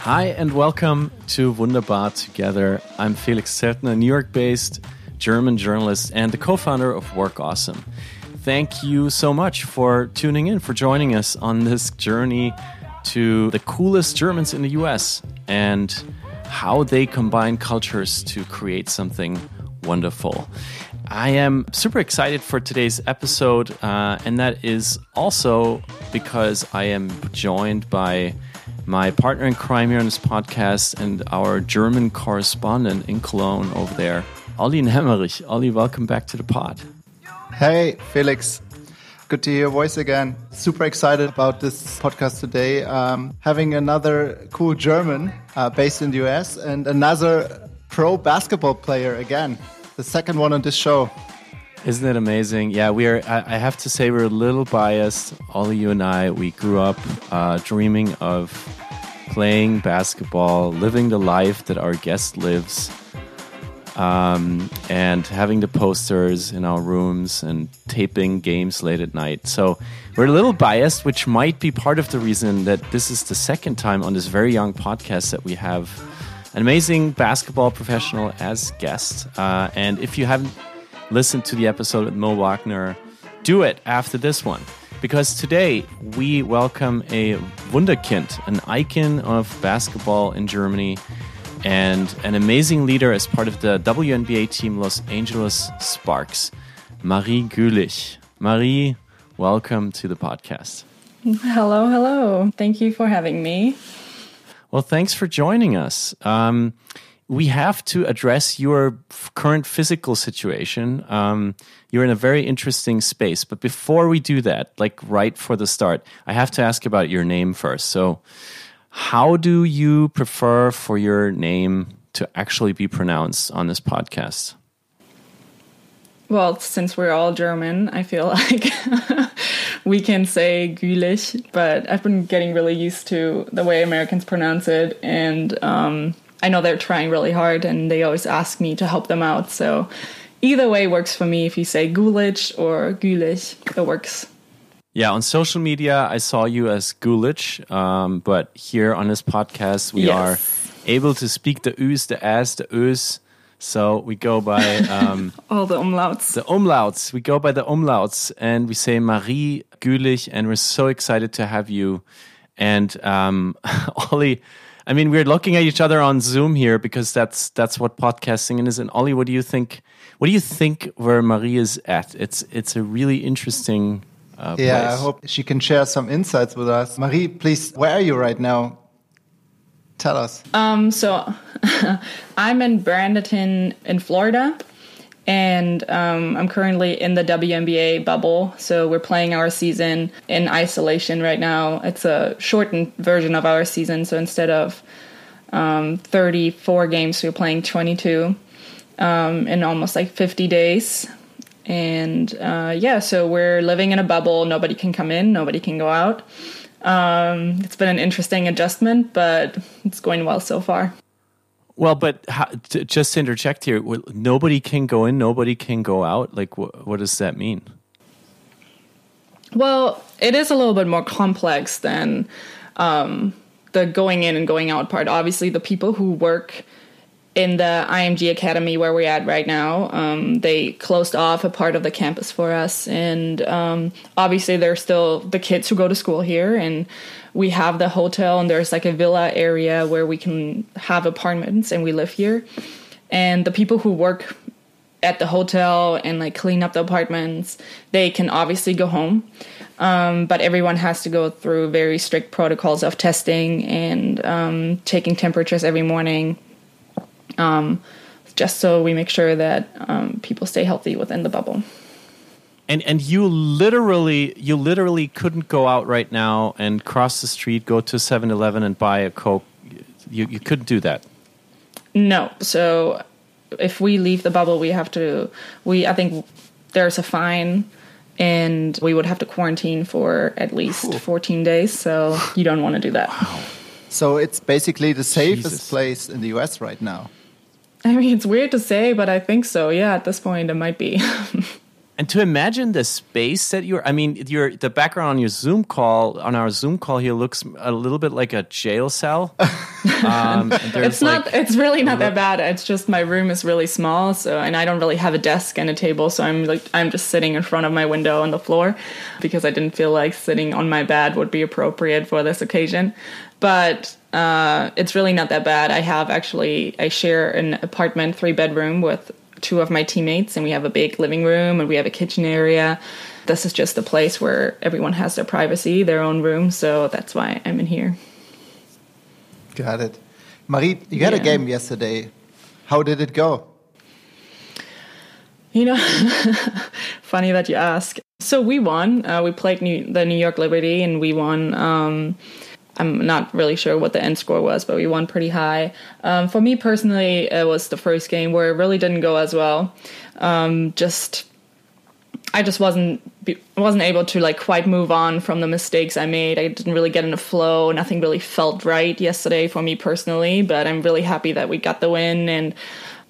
Hi, and welcome to Wunderbar Together. I'm Felix Zeltner, New York based German journalist and the co founder of Work Awesome. Thank you so much for tuning in, for joining us on this journey to the coolest Germans in the US and how they combine cultures to create something wonderful. I am super excited for today's episode, uh, and that is also because I am joined by my partner in crime here on this podcast and our German correspondent in Cologne over there, Olli Nemmerich. Olli, welcome back to the pod. Hey, Felix. Good to hear your voice again. Super excited about this podcast today. Um, having another cool German uh, based in the US and another pro basketball player again. The second one on this show. Isn't it amazing? Yeah, we are. I, have to say, we're a little biased. Olli you and I, we grew up uh, dreaming of playing basketball, living the life that our guest lives, um, and having the posters in our rooms and taping games late at night. So we're a little biased, which might be part of the reason that this is the second time on this very young podcast that we have an amazing basketball professional as guest. Uh, and if you haven't listened to the episode with Mo Wagner, do it after this one. Because today we welcome a Wunderkind, an icon of basketball in Germany, and an amazing leader as part of the WNBA team Los Angeles Sparks, Marie Gülich. Marie, welcome to the podcast. Hello, hello. Thank you for having me. Well, thanks for joining us. Um, we have to address your current physical situation. Um, you're in a very interesting space. But before we do that, like right for the start, I have to ask about your name first. So, how do you prefer for your name to actually be pronounced on this podcast? Well, since we're all German, I feel like we can say Gülich, but I've been getting really used to the way Americans pronounce it. And um, I know they're trying really hard and they always ask me to help them out. So either way works for me. If you say Gulich or Gülich, it works. Yeah, on social media, I saw you as Gulich, um, but here on this podcast, we yes. are able to speak the U's, the S, the U's. So we go by um, all the umlauts. The umlauts. We go by the umlauts, and we say Marie Gülich, and we're so excited to have you. And um, Olli, I mean, we're looking at each other on Zoom here because that's that's what podcasting is. And Olli, what do you think? What do you think where Marie is at? It's it's a really interesting. Uh, yeah, place. I hope she can share some insights with us. Marie, please, where are you right now? Tell us. Um, so I'm in Bradenton in Florida and um, I'm currently in the WNBA bubble. So we're playing our season in isolation right now. It's a shortened version of our season. So instead of um, 34 games, we're playing 22 um, in almost like 50 days. And uh, yeah, so we're living in a bubble. Nobody can come in, nobody can go out. Um, it's been an interesting adjustment, but it's going well so far. Well, but how, to, just to interject here, nobody can go in, nobody can go out. Like, wh- what does that mean? Well, it is a little bit more complex than um, the going in and going out part. Obviously, the people who work in the IMG Academy where we're at right now, um, they closed off a part of the campus for us, and um, obviously, there's still the kids who go to school here, and we have the hotel and there's like a villa area where we can have apartments and we live here. And the people who work at the hotel and like clean up the apartments, they can obviously go home. Um, but everyone has to go through very strict protocols of testing and um, taking temperatures every morning, um, just so we make sure that um, people stay healthy within the bubble. And and you literally you literally couldn't go out right now and cross the street go to 7-eleven and buy a coke. You, you couldn't do that. No. So if we leave the bubble we have to we i think there's a fine and we would have to quarantine for at least 14 days. So you don't want to do that. Wow. so it's basically the safest Jesus. place in the us right now i mean it's weird to say but i think so yeah at this point it might be And to imagine the space that you're, I mean, your the background on your Zoom call, on our Zoom call here, looks a little bit like a jail cell. Um, it's not. Like, it's really not that bad. It's just my room is really small, so and I don't really have a desk and a table, so I'm like I'm just sitting in front of my window on the floor because I didn't feel like sitting on my bed would be appropriate for this occasion. But uh, it's really not that bad. I have actually I share an apartment, three bedroom with two of my teammates, and we have a big living room and we have a kitchen area. This is just the place where everyone has their privacy, their own room, so that's why I'm in here. Got it. Marie, you had yeah. a game yesterday. How did it go? You know, funny that you ask. So we won. Uh, we played New, the New York Liberty, and we won. Um, I'm not really sure what the end score was, but we won pretty high. Um, for me personally, it was the first game where it really didn't go as well. Um, just I just wasn't wasn't able to like quite move on from the mistakes I made. I didn't really get in a flow. Nothing really felt right yesterday for me personally. But I'm really happy that we got the win and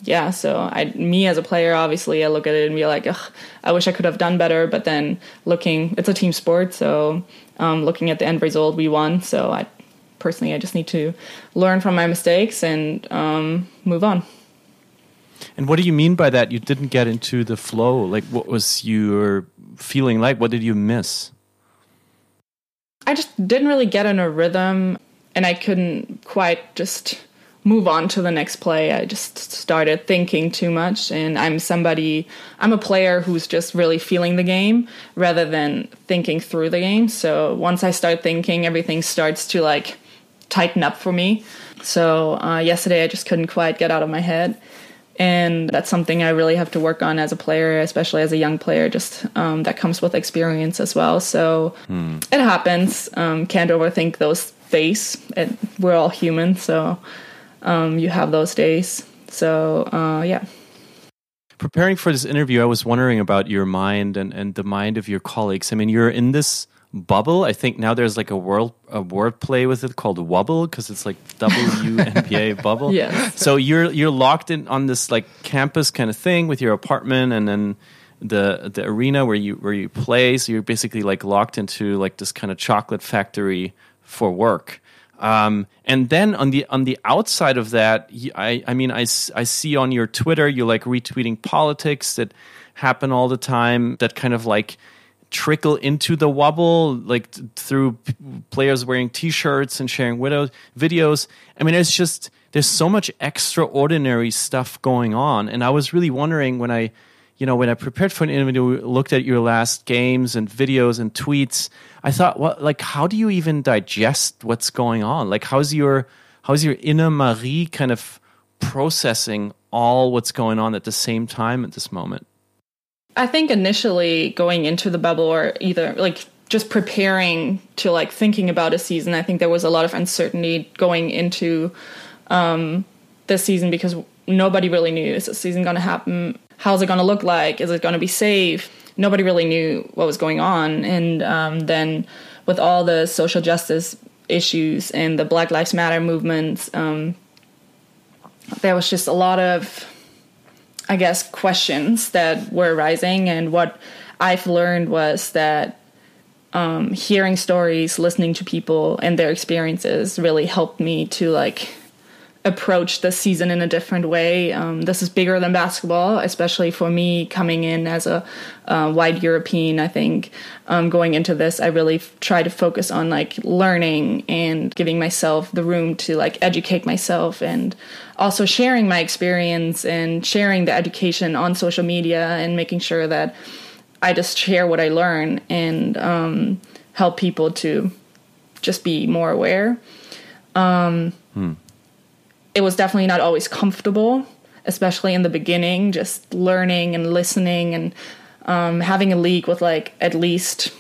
yeah. So I, me as a player, obviously, I look at it and be like, I wish I could have done better. But then looking, it's a team sport, so um, looking at the end result, we won. So I personally, I just need to learn from my mistakes and um, move on. And what do you mean by that? You didn't get into the flow. Like, what was your feeling like? What did you miss? I just didn't really get in a rhythm, and I couldn't quite just move on to the next play. I just started thinking too much, and I'm somebody, I'm a player who's just really feeling the game rather than thinking through the game. So once I start thinking, everything starts to like tighten up for me. So uh, yesterday, I just couldn't quite get out of my head. And that's something I really have to work on as a player, especially as a young player. Just um, that comes with experience as well. So hmm. it happens. Um, can't overthink those days. It, we're all human, so um, you have those days. So uh, yeah. Preparing for this interview, I was wondering about your mind and, and the mind of your colleagues. I mean, you're in this bubble. I think now there's like a world a word play with it called wubble because it's like WNBA bubble. Yeah. So you're you're locked in on this like campus kind of thing with your apartment and then the the arena where you where you play. So you're basically like locked into like this kind of chocolate factory for work. Um, and then on the on the outside of that, I I mean I, I see on your Twitter you like retweeting politics that happen all the time that kind of like trickle into the wubble like through players wearing t-shirts and sharing videos. I mean it's just there's so much extraordinary stuff going on and I was really wondering when I you know when I prepared for an interview looked at your last games and videos and tweets I thought, well, like, how do you even digest what's going on? Like, how's your how's your inner Marie kind of processing all what's going on at the same time at this moment? I think initially going into the bubble or either like just preparing to like thinking about a season, I think there was a lot of uncertainty going into um, this season because nobody really knew is this season going to happen? How's it going to look like? Is it going to be safe? nobody really knew what was going on. And um, then with all the social justice issues and the Black Lives Matter movements, um, there was just a lot of, I guess, questions that were rising. And what I've learned was that um, hearing stories, listening to people and their experiences really helped me to like approach the season in a different way. Um, this is bigger than basketball, especially for me coming in as a uh, white European. I think um, going into this, I really f- try to focus on like learning and giving myself the room to like educate myself and also sharing my experience and sharing the education on social media and making sure that I just share what I learn and um, help people to just be more aware. Um, hmm it was definitely not always comfortable, especially in the beginning, just learning and listening and um, having a league with like at least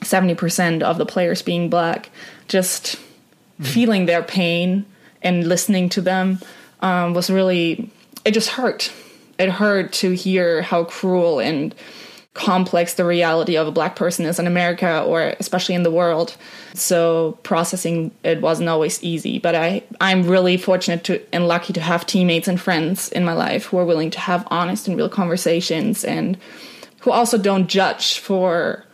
70% of the players being black, just mm. feeling their pain and listening to them um, was really, it just hurt. It hurt to hear how cruel and complex the reality of a black person is in America or especially in the world. So processing it wasn't always easy, but I I'm really fortunate to and lucky to have teammates and friends in my life who are willing to have honest and real conversations and who also don't judge for,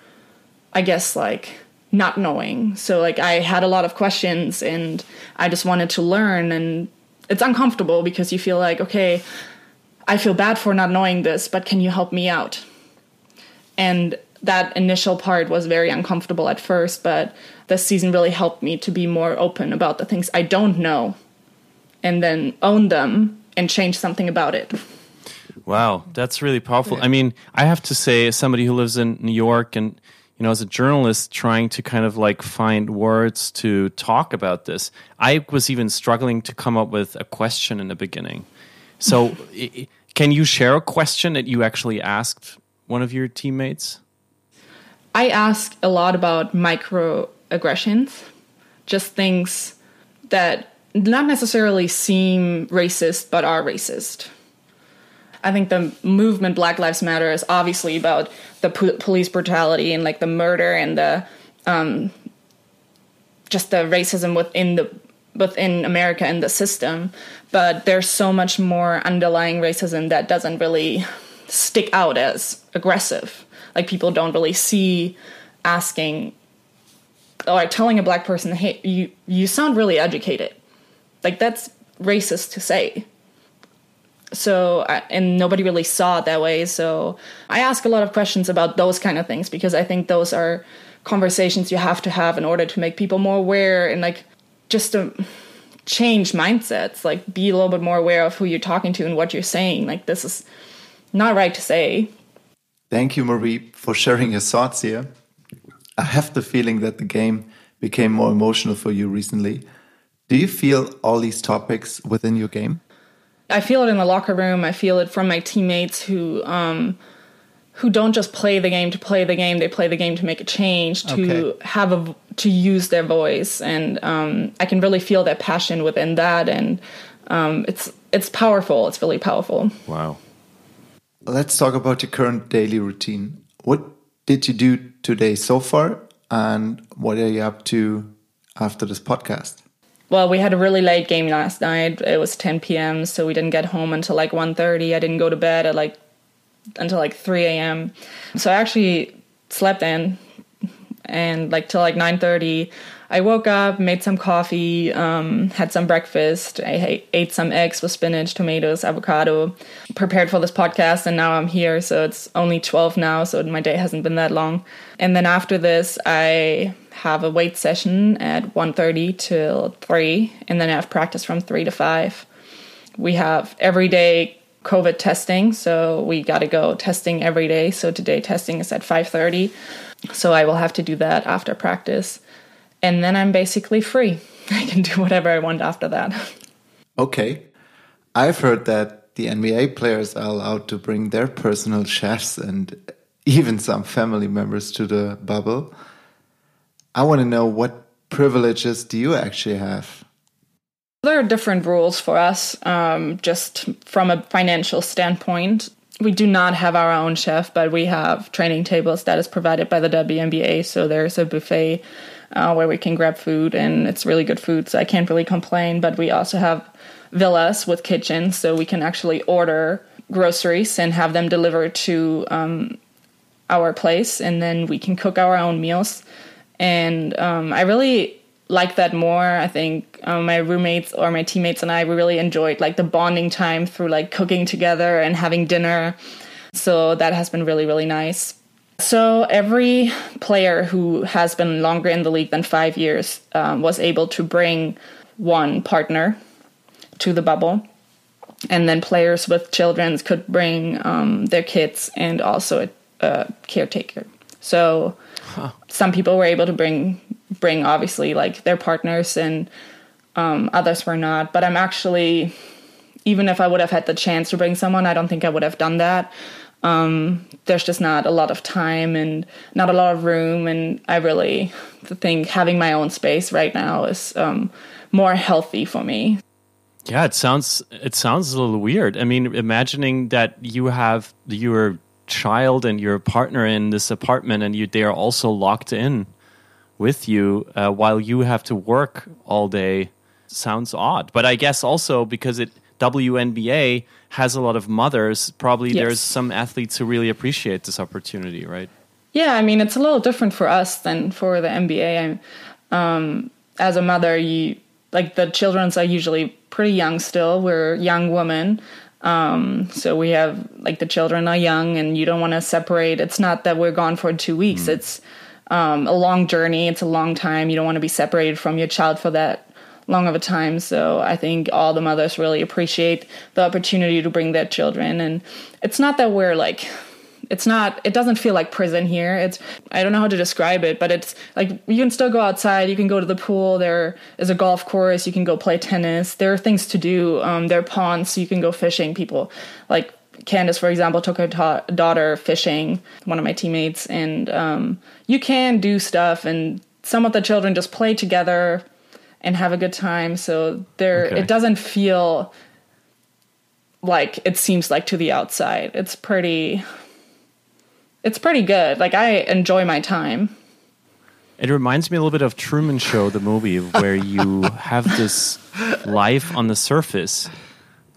I guess, like not knowing. So, like, I had a lot of questions and I just wanted to learn. And it's uncomfortable because you feel like, okay, I feel bad for not knowing this, but can you help me out? And that initial part was very uncomfortable at first, but this season really helped me to be more open about the things I don't know and then own them and change something about it. Wow, that's really powerful. Yeah. I mean, I have to say, as somebody who lives in New York and you know, as a journalist trying to kind of like find words to talk about this, I was even struggling to come up with a question in the beginning. So, can you share a question that you actually asked one of your teammates? I ask a lot about microaggressions, just things that not necessarily seem racist but are racist. I think the movement Black Lives Matter is obviously about the po- police brutality and like the murder and the um, just the racism within the within America and the system. But there's so much more underlying racism that doesn't really stick out as aggressive. Like people don't really see asking or telling a black person, "Hey, you you sound really educated." Like that's racist to say so and nobody really saw it that way so i ask a lot of questions about those kind of things because i think those are conversations you have to have in order to make people more aware and like just to change mindsets like be a little bit more aware of who you're talking to and what you're saying like this is not right to say thank you marie for sharing your thoughts here i have the feeling that the game became more emotional for you recently do you feel all these topics within your game I feel it in the locker room. I feel it from my teammates who um, who don't just play the game to play the game. They play the game to make a change, to okay. have a to use their voice, and um, I can really feel that passion within that, and um, it's it's powerful. It's really powerful. Wow. Let's talk about your current daily routine. What did you do today so far, and what are you up to after this podcast? well we had a really late game last night it was 10 p.m so we didn't get home until like 1.30 i didn't go to bed at like until like 3 a.m so i actually slept in and like till like 9.30 i woke up made some coffee um, had some breakfast i ate some eggs with spinach tomatoes avocado prepared for this podcast and now i'm here so it's only 12 now so my day hasn't been that long and then after this i have a weight session at 1.30 till 3 and then I have practice from 3 to 5. We have everyday COVID testing, so we got to go testing every day. So today testing is at 5:30. So I will have to do that after practice. And then I'm basically free. I can do whatever I want after that. Okay. I've heard that the NBA players are allowed to bring their personal chefs and even some family members to the bubble. I want to know what privileges do you actually have? There are different rules for us, um, just from a financial standpoint. We do not have our own chef, but we have training tables that is provided by the WNBA. So there's a buffet uh, where we can grab food, and it's really good food. So I can't really complain. But we also have villas with kitchens, so we can actually order groceries and have them delivered to um, our place, and then we can cook our own meals and um, I really like that more. I think um, my roommates or my teammates and I we really enjoyed like the bonding time through like cooking together and having dinner. So that has been really really nice. So every player who has been longer in the league than five years um, was able to bring one partner to the bubble. And then players with children could bring um, their kids and also a, a caretaker. So huh. some people were able to bring bring obviously like their partners and um, others were not. But I'm actually even if I would have had the chance to bring someone, I don't think I would have done that. Um, there's just not a lot of time and not a lot of room, and I really think having my own space right now is um, more healthy for me. Yeah, it sounds it sounds a little weird. I mean, imagining that you have your child and your partner in this apartment and you they are also locked in with you uh, while you have to work all day sounds odd but i guess also because it WNBA has a lot of mothers, probably Yes. there's some athletes who really appreciate this opportunity, right? Yeah, I mean, it's a little different for us than for the NBA. Um, as a mother, you like the children's are usually pretty young still. We're young women. Um, so we have like the children are young and you don't want to separate. It's not that we're gone for two weeks. It's um, a long journey. It's a long time. You don't want to be separated from your child for that long of a time. So I think all the mothers really appreciate the opportunity to bring their children. And it's not that we're like, it's not, it doesn't feel like prison here. It's, I don't know how to describe it, but it's like you can still go outside. You can go to the pool. There is a golf course. You can go play tennis. There are things to do. Um, there are ponds. You can go fishing. People like Candace, for example, took her ta- daughter fishing, one of my teammates, and um, you can do stuff. And some of the children just play together and have a good time. So there, Okay. it doesn't feel like it seems like to the outside. It's pretty, it's pretty good. Like I enjoy my time. It reminds me a little bit of Truman Show, the movie, where you have this life on the surface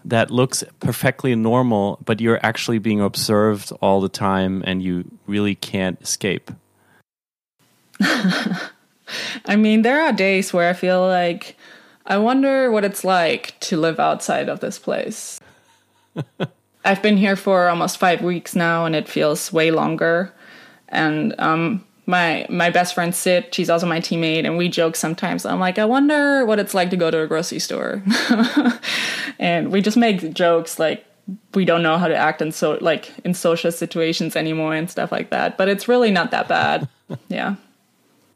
that looks perfectly normal, but you're actually being observed all the time and you really can't escape. I mean, there are days where I feel like I wonder what it's like to live outside of this place. I've been here for almost five weeks now, and it feels way longer. And um, my my best friend Sid, she's also my teammate, and we joke sometimes. I'm like, I wonder what it's like to go to a grocery store, and we just make jokes like we don't know how to act in so like in social situations anymore and stuff like that. But it's really not that bad. yeah.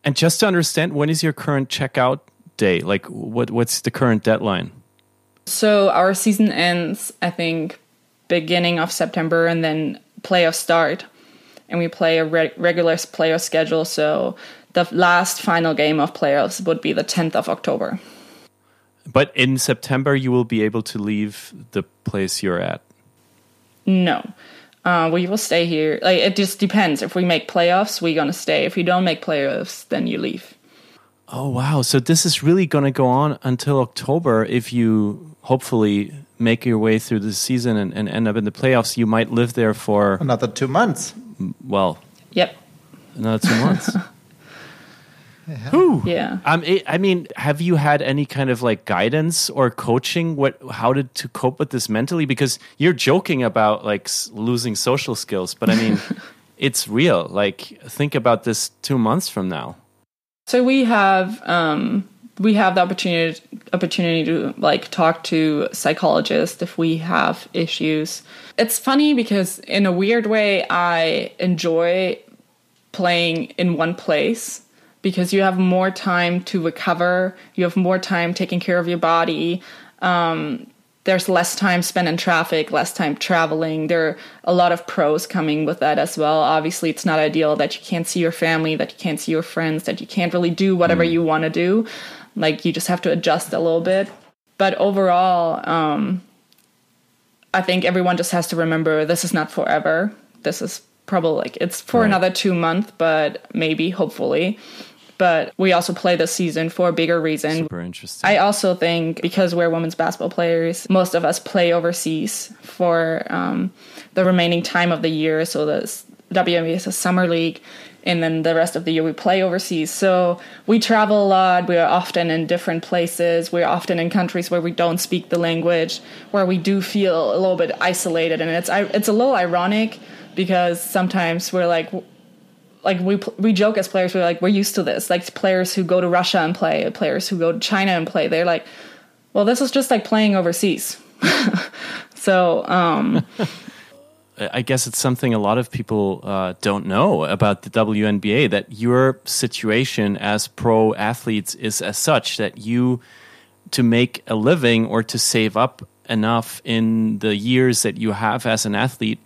And just to understand, when is your current checkout day? Like, what what's the current deadline? So our season ends, I think, beginning of September, and then playoffs start, and we play a re- regular playoff schedule. So the last final game of playoffs would be the 10th of October. But in September, you will be able to leave the place you're at. No. Uh, we will stay here. Like it just depends. If we make playoffs, we're gonna stay. If we don't make playoffs, then you leave. Oh wow! So this is really going to go on until October. If you hopefully make your way through the season and, and end up in the playoffs, you might live there for Another two months. well Yep. another two months. Whew. Yeah. Um, it, I mean, have you had any kind of like guidance or coaching? What, how to to cope with this mentally? Because you're joking about like losing social skills, but I mean, it's real. Like, think about this two months from now. So we have um, we have the opportunity opportunity to like talk to psychologists if we have issues. It's funny because in a weird way I enjoy playing in one place because you have more time to recover, you have more time taking care of your body. Um, there's less time spent in traffic, less time traveling. There are a lot of pros coming with that as well. Obviously, it's not ideal that you can't see your family, that you can't see your friends, that you can't really do whatever you want to do. Like, you just have to adjust a little bit. But overall, um, I think everyone just has to remember this is not forever. This is probably like it's for Right. another two months, but maybe, hopefully. But we also play this season for a bigger reason. Super interesting. I also think because we're women's basketball players, most of us play overseas for um, the remaining time of the year. So the s- WNBA is a summer league, and then the rest of the year we play overseas. So we travel a lot. We are often in different places. We're often in countries where we don't speak the language, where we do feel a little bit isolated, and it's it's a little ironic because sometimes we're like like we we joke as players we're like we're used to this. Like players who go to Russia and play players who go to China and play they're like well this is just like playing overseas. So um I guess it's something a lot of people uh, don't know about the WNBA that your situation as pro athletes is as such that you, to make a living or to save up enough in the years that you have as an athlete,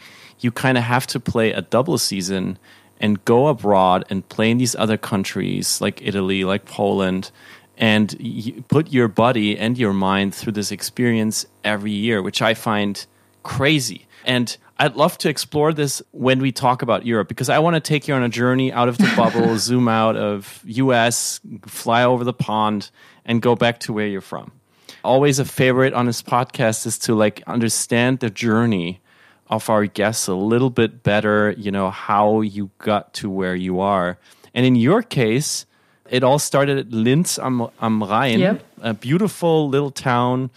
you kind of have to play a double season and go abroad and play in these other countries like Italy, like Poland, and y- put your body and your mind through this experience every year, which I find crazy. And I'd love to explore this when we talk about Europe because I want to take you on a journey out of the bubble, zoom out of US, fly over the pond, and go back to where you're from. always a favorite on this podcast is to like understand the journey of our guests a little bit better, you know, how you got to where you are. And in your case, it all started at Linz am, am Rhein, Yep. a beautiful little town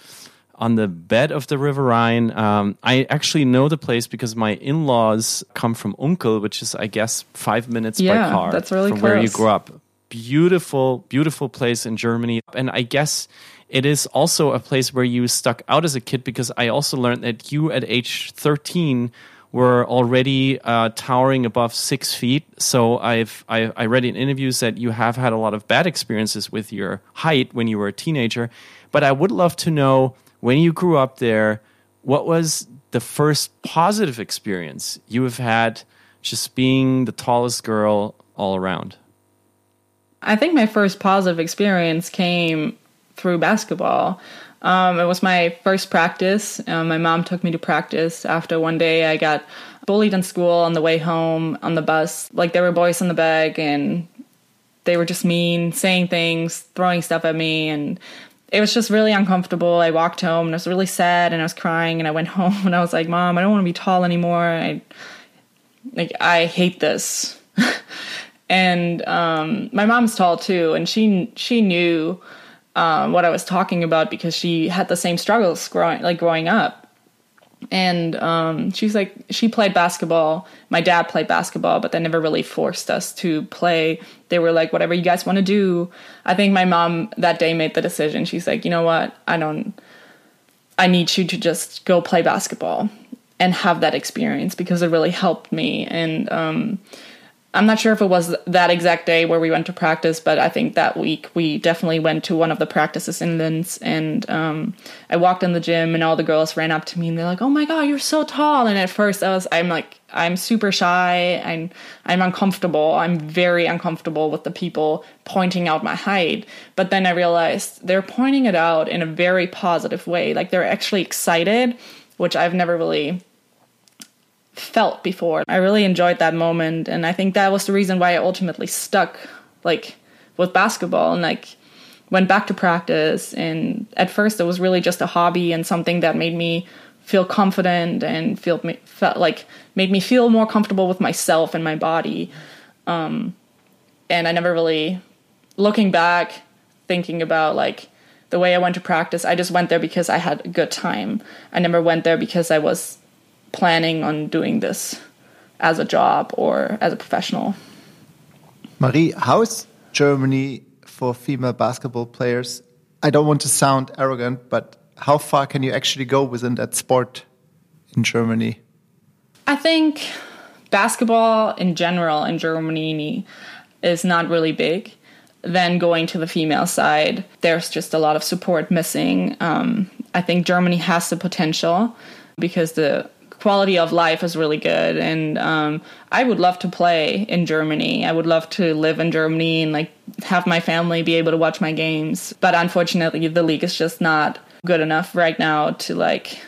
on the bed of the River Rhine. Um, I actually know the place because my in laws come from Unkel, which is, I guess, five minutes by Yeah, car that's really from where you grew up. Beautiful, beautiful place in Germany. And I guess it is also a place where you stuck out as a kid because I also learned that you at age 13 were already uh, towering above six feet. So I've I, I read in interviews that you have had a lot of bad experiences with your height when you were a teenager. But I would love to know when you grew up there, what was the first positive experience you have had just being the tallest girl all around? I think my first positive experience came through basketball. Um, it was my first practice. Um, my mom took me to practice after one day I got bullied in school on the way home on the bus. Like there were boys in the back and they were just mean, saying things, throwing stuff at me, and it was just really uncomfortable. I walked home and I was really sad and I was crying and I went home and I was like, "Mom, I don't want to be tall anymore. I like I hate this." and um, my mom's tall too, and she she knew um, what I was talking about because she had the same struggles growing like growing up. And um, she's like, she played basketball. My dad played basketball, but they never really forced us to play. They were like, whatever you guys want to do. I think my mom that day made the decision. She's like, you know what? I don't, I need you to just go play basketball and have that experience because it really helped me. And um, I'm not sure if it was that exact day where we went to practice, but I think that week we definitely went to one of the practices in Linz. And um, I walked in the gym, and all the girls ran up to me and they're like, "Oh my god, you're so tall!" And at first, I was, I'm like, I'm super shy. I'm, I'm uncomfortable. I'm very uncomfortable with the people pointing out my height. But then I realized they're pointing it out in a very positive way. Like they're actually excited, which I've never really felt before. I really enjoyed that moment and I think that was the reason why I ultimately stuck like with basketball and like went back to practice and at first it was really just a hobby and something that made me feel confident and feel felt like made me feel more comfortable with myself and my body. Um and I never really looking back thinking about like the way I went to practice, I just went there because I had a good time. I never went there because I was planning on doing this as a job or as a professional. Marie, how is Germany for female basketball players? I don't want to sound arrogant, but how far can you actually go within that sport in Germany? I think basketball in general in Germany is not really big. Then going to the female side, there's just a lot of support missing. Um, I think Germany has the potential because the quality of life is really good. And um, i would love to play in germany. I would love to live in germany and like have my family be able to watch my games. But unfortunately the league is just not good enough right now to like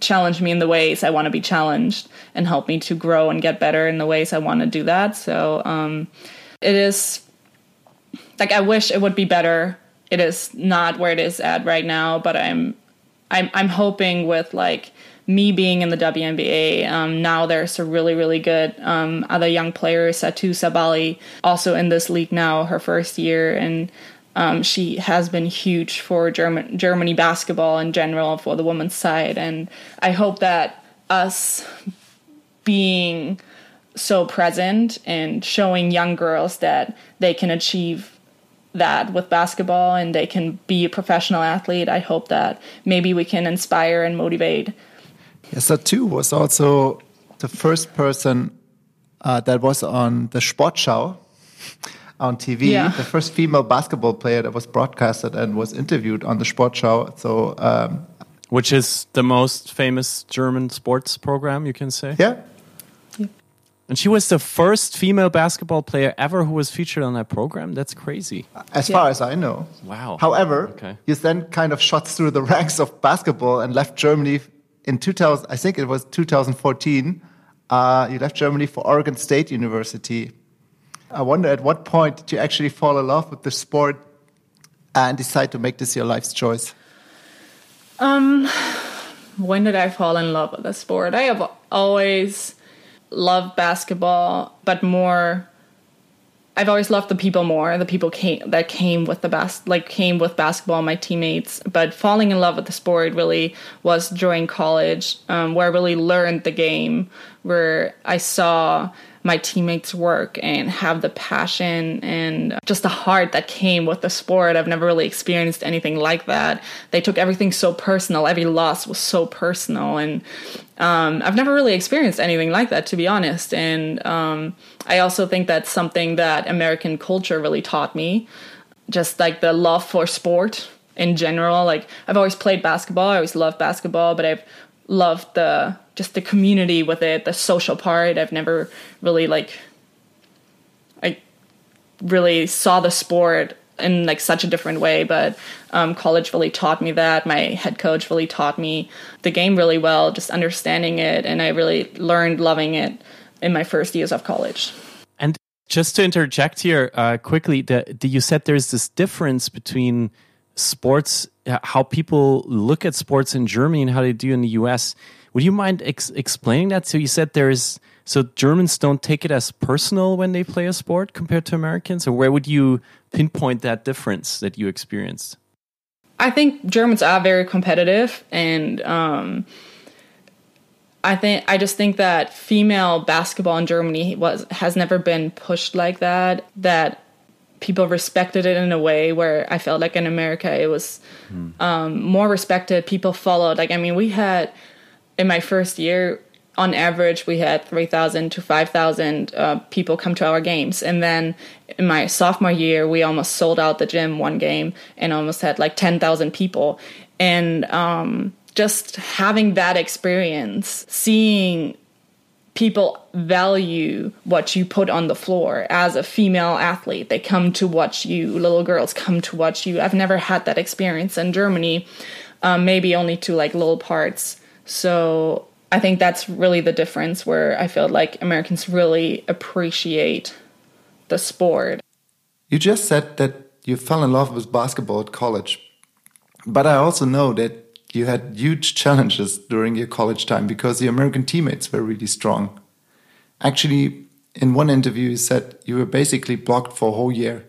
challenge me in the ways i want to be challenged and help me to grow and get better in the ways i want to do that. So um, it is like i wish it would be better. It is not where it is at right now but i'm i'm, I'm hoping with like me being in the WNBA, um, now there's a really, really good um, other young player, Satou Sabally, also in this league now, her first year, and um, she has been huge for German, Germany basketball in general for the women's side. And I hope that us being so present and showing young girls that they can achieve that with basketball and they can be a professional athlete, I hope that maybe we can inspire and motivate Satou was also the first person uh, that was on the Sportschau on TV, Yeah. the first female basketball player that was broadcasted and was interviewed on the Sportschau. So, um, Which is the most famous German sports program, you can say. yeah, And she was the first female basketball player ever who was featured on that program. That's crazy. as Yeah. far as I know. Wow. However, Okay. you then kind of shot through the ranks of basketball and left Germany in 2000. I think it was 2014. Uh, you left Germany for Oregon State University. I wonder at what point did you actually fall in love with the sport and decide to make this your life's choice? Um, when did I fall in love with the sport? I have always loved basketball, but more. I've always loved the people more. The people came that came with the best, like came with basketball. My teammates, but falling in love with the sport really was during college, um, where I really learned the game, where I saw my teammates work and have the passion and just the heart that came with the sport. I've never really experienced anything like that. They took everything so personal. Every loss was so personal. And um, I've never really experienced anything like that, to be honest. And um, I also think that's something that American culture really taught me. Just like the love for sport in general. Like I've always played basketball. I always loved basketball, but I've loved the just the community with it, the social part. I've never really like I really saw the sport in like such a different way, but um, college really taught me that. My head coach really taught me the game really well, just understanding it, and I really learned loving it in my first years of college. And just to interject here uh, quickly, the, the, you said there's this difference between sports, how people look at sports in Germany and how they do in the US. Would you mind ex explaining that? So you said there's so Germans don't take it as personal when they play a sport compared to Americans, or where would you pinpoint that difference that you experienced? I think Germans are very competitive, and um, I think I just think that female basketball in Germany was has never been pushed like that. That people respected it in a way where I felt like in America it was mm. um, more respected. People followed. Like I mean, we had in my first year, on average, we had three thousand to five thousand uh, people come to our games, and then in my sophomore year, we almost sold out the gym one game and almost had like ten thousand people, and um, just having that experience, seeing people value what you put on the floor as a female athlete. They come to watch you. Little girls come to watch you. I've never had that experience in Germany, um, maybe only to like little parts. So I think that's really the difference where I feel like Americans really appreciate the sport. You just said that you fell in love with basketball at college. But I also know that you had huge challenges during your college time because your American teammates were really strong. Actually, in one interview, you said you were basically blocked for a whole year.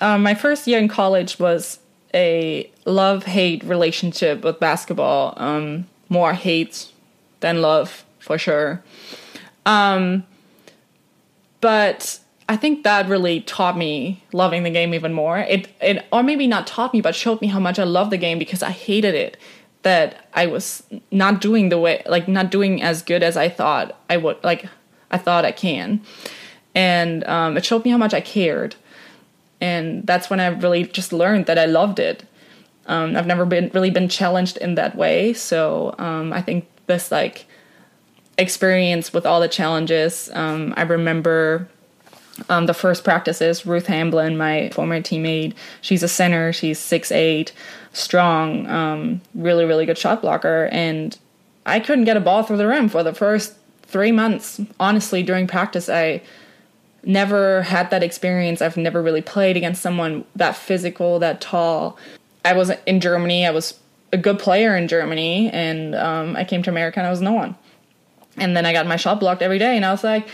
Um, my first year in college was a love hate relationship with basketball. Um, more hate than love, for sure. Um, but I think that really taught me loving the game even more. It it or maybe not taught me, but showed me how much I love the game because I hated it. That I was not doing the way like not doing as good as I thought I would like I thought I can. And um, it showed me how much I cared. And that's when I really just learned that I loved it. Um, I've never been really been challenged in that way. So um, I think this like experience with all the challenges. Um, I remember um, the first practice is Ruth Hamblin, my former teammate, she's a center. She's six eight, strong, um, really really good shot blocker, and I couldn't get a ball through the rim for the first three months. Honestly, during practice, I never had that experience. I've never really played against someone that physical, that tall. I was in Germany. I was a good player in Germany, and um, I came to America and I was no one. And then I got my shot blocked every day, and I was like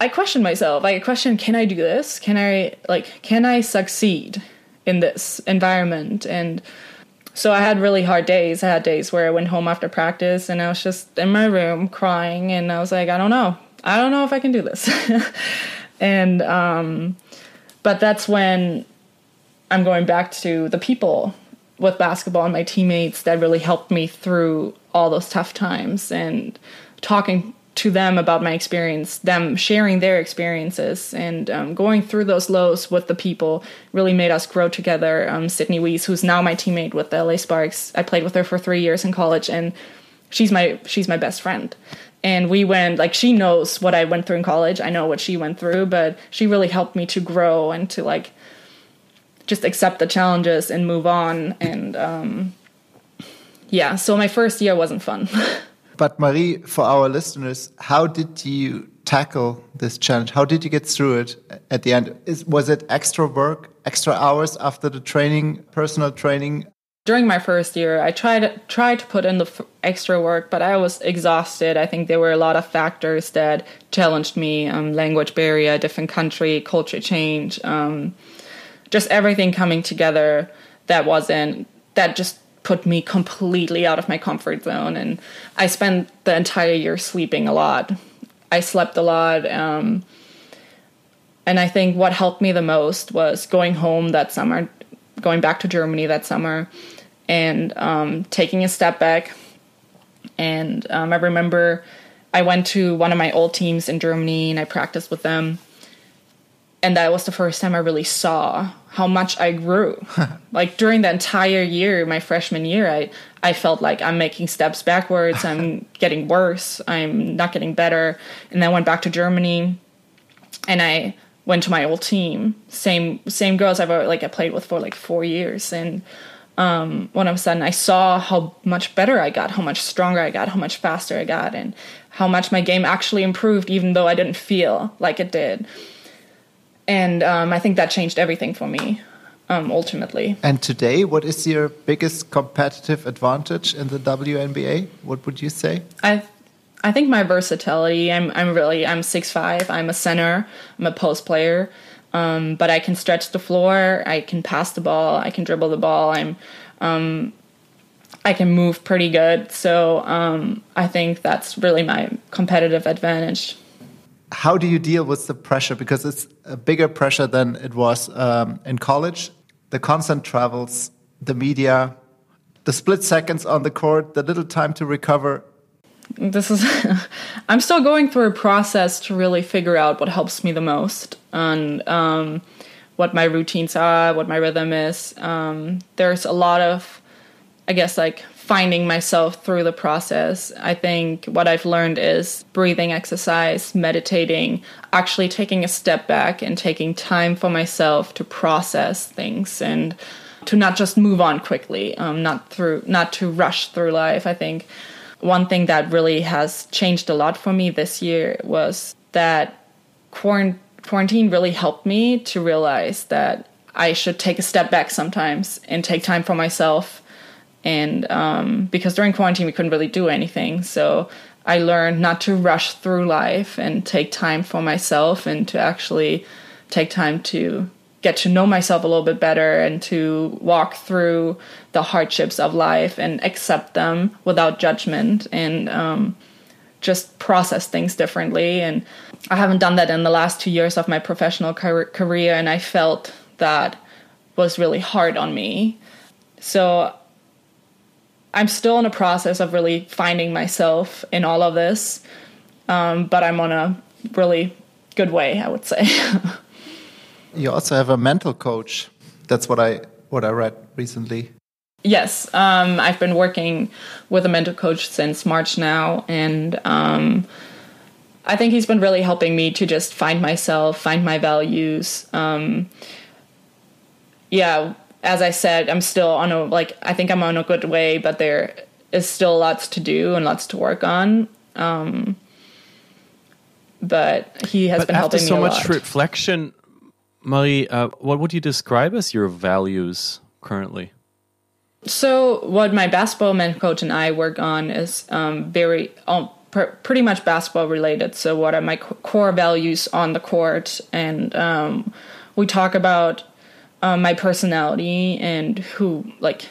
I questioned myself. I questioned, can I do this? Can I like can I succeed in this environment? And so I had really hard days. I had days where I went home after practice and I was just in my room crying and I was like, I don't know. I don't know if I can do this. and um but that's when I'm going back to the people with basketball and my teammates that really helped me through all those tough times and talking to them about my experience, them sharing their experiences and um, going through those lows with the people really made us grow together. Um, Sydney Wiese, who's now my teammate with the LA Sparks, I played with her for three years in college, and she's my she's my best friend. And we went like she knows what I went through in college. I know what she went through, but she really helped me to grow and to like just accept the challenges and move on. And um, yeah, so my first year wasn't fun. But Marie, for our listeners, how did you tackle this challenge? How did you get through it at the end? Is, was it extra work, extra hours after the training, personal training? during my first year, I tried tried to put in the extra work, but I was exhausted. I think there were a lot of factors that challenged me: um, language barrier, different country, culture change, um, just everything coming together. That wasn't that just put me completely out of my comfort zone, and I spent the entire year sleeping a lot. I slept a lot. Um, and I think what helped me the most was going home that summer, going back to Germany that summer, and um, taking a step back. And um, I remember I went to one of my old teams in Germany and I practiced with them. And that was the first time I really saw how much I grew. like during the entire year, my freshman year, I, I felt like I'm making steps backwards. I'm getting worse. I'm not getting better. And then I went back to Germany and I went to my old team. Same same girls I've like I played with for like four years. And um, all of a sudden I saw how much better I got, how much stronger I got, how much faster I got, and how much my game actually improved, even though I didn't feel like it did. And um, I think that changed everything for me, um, ultimately. And today, what is your biggest competitive advantage in the WNBA? What would you say? I, I think my versatility. I'm, I'm really, I'm six five. I'm a center. I'm a post player um, but I can stretch the floor. I can pass the ball. I can dribble the ball. I'm, um, I can move pretty good. So um, I think that's really my competitive advantage. How do you deal with the pressure? Because it's a bigger pressure than it was um, in college. The constant travels, the media, the split seconds on the court, the little time to recover this is i'm still going through a process to really figure out what helps me the most and um, what my routines are what my rhythm is um, there's a lot of i guess like finding myself through the process i think what i've learned is breathing exercise meditating actually taking a step back and taking time for myself to process things and to not just move on quickly um, not through not to rush through life i think one thing that really has changed a lot for me this year was that quarantine really helped me to realize that I should take a step back sometimes and take time for myself. And um, because during quarantine, we couldn't really do anything. So I learned not to rush through life and take time for myself and to actually take time to get to know myself a little bit better and to walk through the hardships of life and accept them without judgment and um, just process things differently. And I haven't done that in the last two years of my professional car- career, and I felt that was really hard on me. So I'm still in a process of really finding myself in all of this, um, but I'm on a really good way, I would say. You also have a mental coach. That's what I what I read recently. Yes, um, I've been working with a mental coach since March now, and um, I think he's been really helping me to just find myself, find my values. Um, yeah, as I said, I'm still on a like I think I'm on a good way, but there is still lots to do and lots to work on. Um, but he has but been helping me so much lot. reflection Marie, uh, what would you describe as your values currently? So, what my basketball mentor coach and I work on is um, very um, pr- pretty much basketball related. So, what are my core values on the court? And um, we talk about um, my personality and who, like,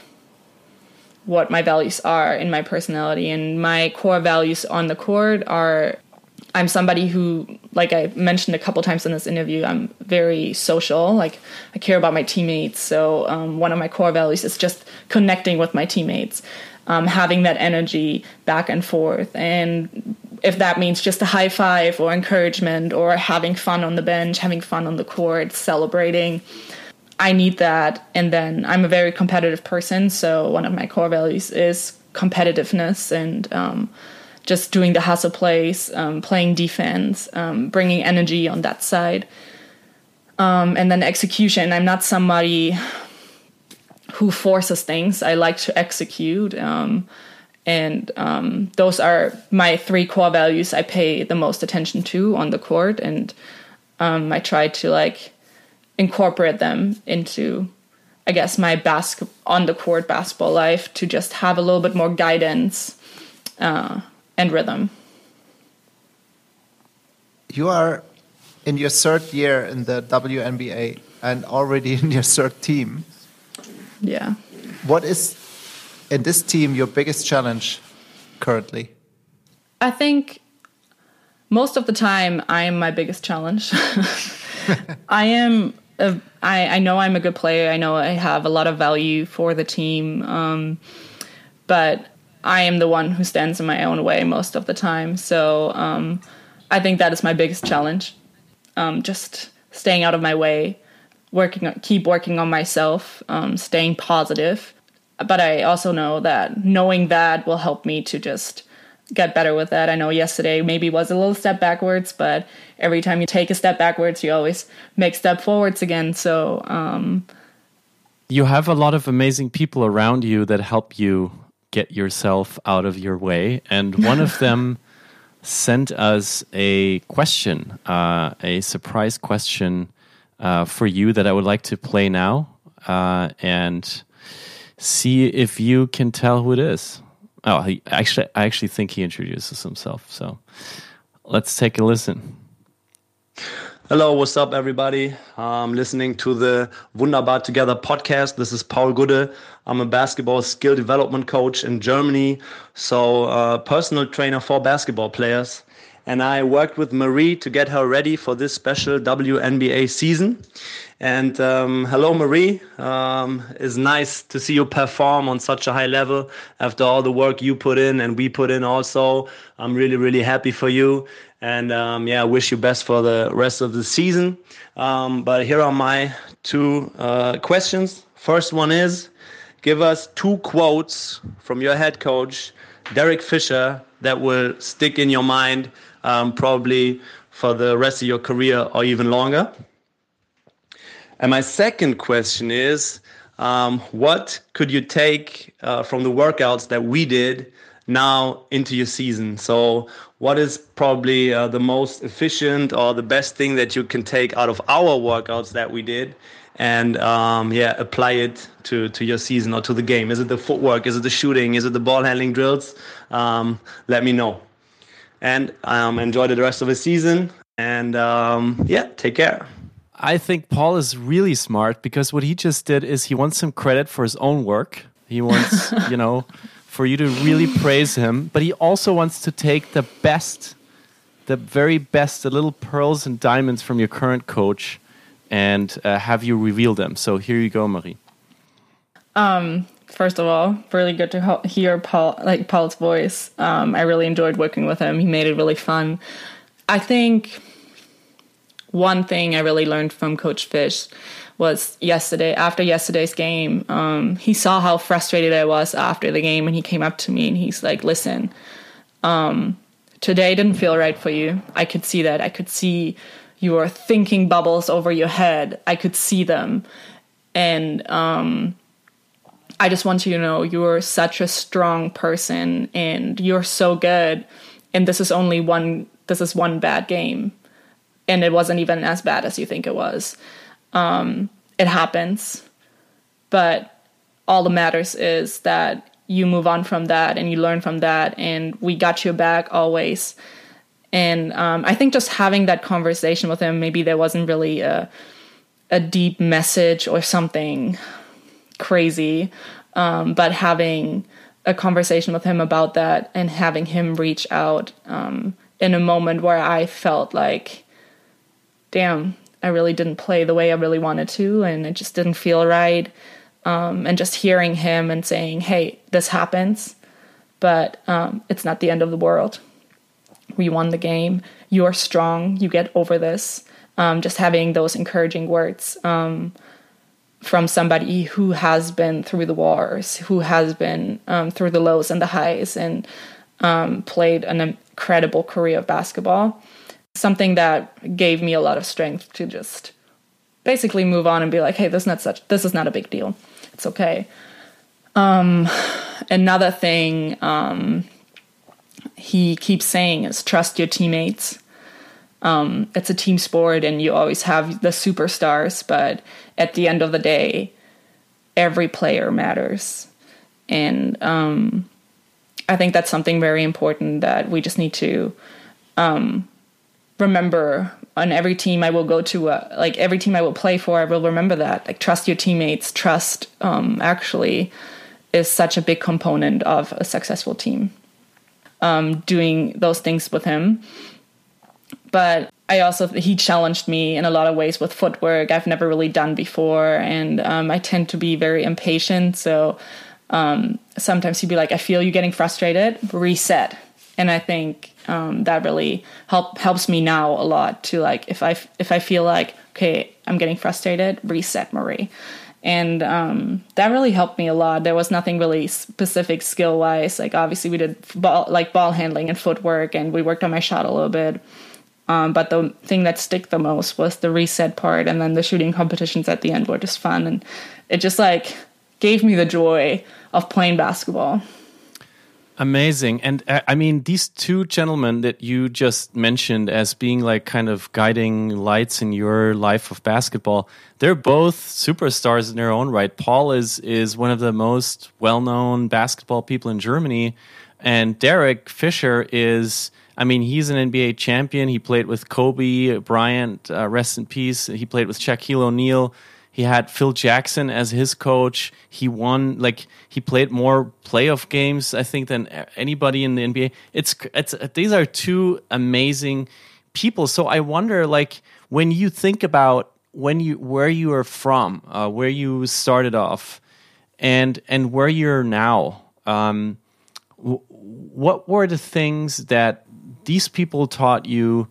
what my values are in my personality. And my core values on the court are I'm somebody who, like I mentioned a couple times in this interview, I'm very social. Like I care about my teammates. So um, one of my core values is just connecting with my teammates, um, having that energy back and forth. And if that means just a high five or encouragement or having fun on the bench, having fun on the court, celebrating. I need that. And then I'm a very competitive person. So one of my core values is competitiveness and um, just doing the hustle plays, um, playing defense, um, bringing energy on that side. Um, and then execution. I'm not somebody who forces things. I like to execute. Um, and um, those are my three core values I pay the most attention to on the court. And I try to like incorporate them into I guess my basket on the court basketball life to just have a little bit more guidance uh, and rhythm. You are in your third year in the WNBA and already in your third team. Yeah. What is in this team your biggest challenge currently? I think most of the time I am my biggest challenge. I am. I know I'm a good player. I know I have a lot of value for the team, um, but I am the one who stands in my own way most of the time. So um, I think that is my biggest challenge. Um, just staying out of my way, working, keep working on myself, um, staying positive. But I also know that knowing that will help me to just get better with that. I know yesterday maybe was a little step backwards, but every time you take a step backwards, you always make step forwards again. So, um, you have a lot of amazing people around you that help you get yourself out of your way, and one of them sent us a question, uh, a surprise question uh, for you that I would like to play now, uh, and see if you can tell who it is. Oh, he actually, I actually think he introduces himself. So let's take a listen. Hello, what's up, everybody? I'm listening to the Wunderbar Together podcast. This is Paul Gude. I'm a basketball skill development coach in Germany, so a personal trainer for basketball players. And I worked with Marie to get her ready for this special WNBA season. And um, hello, Marie. Um, it's nice to see you perform on such a high level after all the work you put in and we put in also. I'm really, really happy for you. And um, yeah, I wish you best for the rest of the season. Um, but here are my two uh, questions. First one is give us two quotes from your head coach, Derek Fisher, that will stick in your mind um, probably for the rest of your career or even longer. And my second question is um, what could you take uh, from the workouts that we did now into your season? So, what is probably uh, the most efficient or the best thing that you can take out of our workouts that we did? and um, yeah, apply it to, to your season or to the game. Is it the footwork? Is it the shooting? Is it the ball handling drills? Um, let me know. And um, enjoy the rest of the season. And um, yeah, take care. I think Paul is really smart because what he just did is he wants some credit for his own work. He wants, you know, for you to really praise him, but he also wants to take the best, the very best, the little pearls and diamonds from your current coach and uh, have you reveal them. So here you go, Marie. Um, first of all, really good to hear Paul, like Paul's voice. Um, I really enjoyed working with him. He made it really fun. I think one thing I really learned from Coach Fish was yesterday, after yesterday's game, um, he saw how frustrated I was after the game and he came up to me and he's like, listen, um, today didn't feel right for you. I could see that. I could see your thinking bubbles over your head. I could see them. And um, I just want you to know you're such a strong person and you're so good. And this is only one, this is one bad game and it wasn't even as bad as you think it was. Um, it happens, but all that matters is that you move on from that and you learn from that, and we got your back always. And um, I think just having that conversation with him, maybe there wasn't really a a deep message or something crazy, um, but having a conversation with him about that and having him reach out um, in a moment where I felt like damn, I really didn't play the way I really wanted to, and it just didn't feel right. Um, and just hearing him and saying, hey, this happens, but um, it's not the end of the world. We won the game. You are strong. You get over this. Um, just having those encouraging words um, from somebody who has been through the wars, who has been um, through the lows and the highs, and um, played an incredible career of basketball something that gave me a lot of strength to just basically move on and be like, hey, this is not such this is not a big deal. It's okay. Um, another thing um, he keeps saying is trust your teammates. Um, it's a team sport and you always have the superstars, but at the end of the day, every player matters. And um, I think that's something very important that we just need to um, remember on every team I will go to, uh, like every team I will play for, I will remember that. Like, trust your teammates, trust um, actually is such a big component of a successful team. Um, doing those things with him. But I also, he challenged me in a lot of ways with footwork I've never really done before. And um, I tend to be very impatient. So um, sometimes he'd be like, I feel you getting frustrated, reset. And I think um, that really help helps me now a lot to like if I if I feel like okay I'm getting frustrated reset Marie and um, that really helped me a lot there was nothing really specific skill wise like obviously we did ball like ball handling and footwork and we worked on my shot a little bit um, but the thing that stick the most was the reset part and then the shooting competitions at the end were just fun and it just like gave me the joy of playing basketball Amazing. And uh, I mean, these two gentlemen that you just mentioned as being like kind of guiding lights in your life of basketball, they're both superstars in their own right. Paul is, is one of the most well known basketball people in Germany. And Derek Fisher is, I mean, he's an NBA champion. He played with Kobe Bryant, uh, rest in peace. He played with Shaquille O'Neal. He had Phil Jackson as his coach. He won like he played more playoff games I think than anybody in the NBA. It's it's these are two amazing people. So I wonder like when you think about when you where you are from, uh, where you started off, and and where you're now. Um, what were the things that these people taught you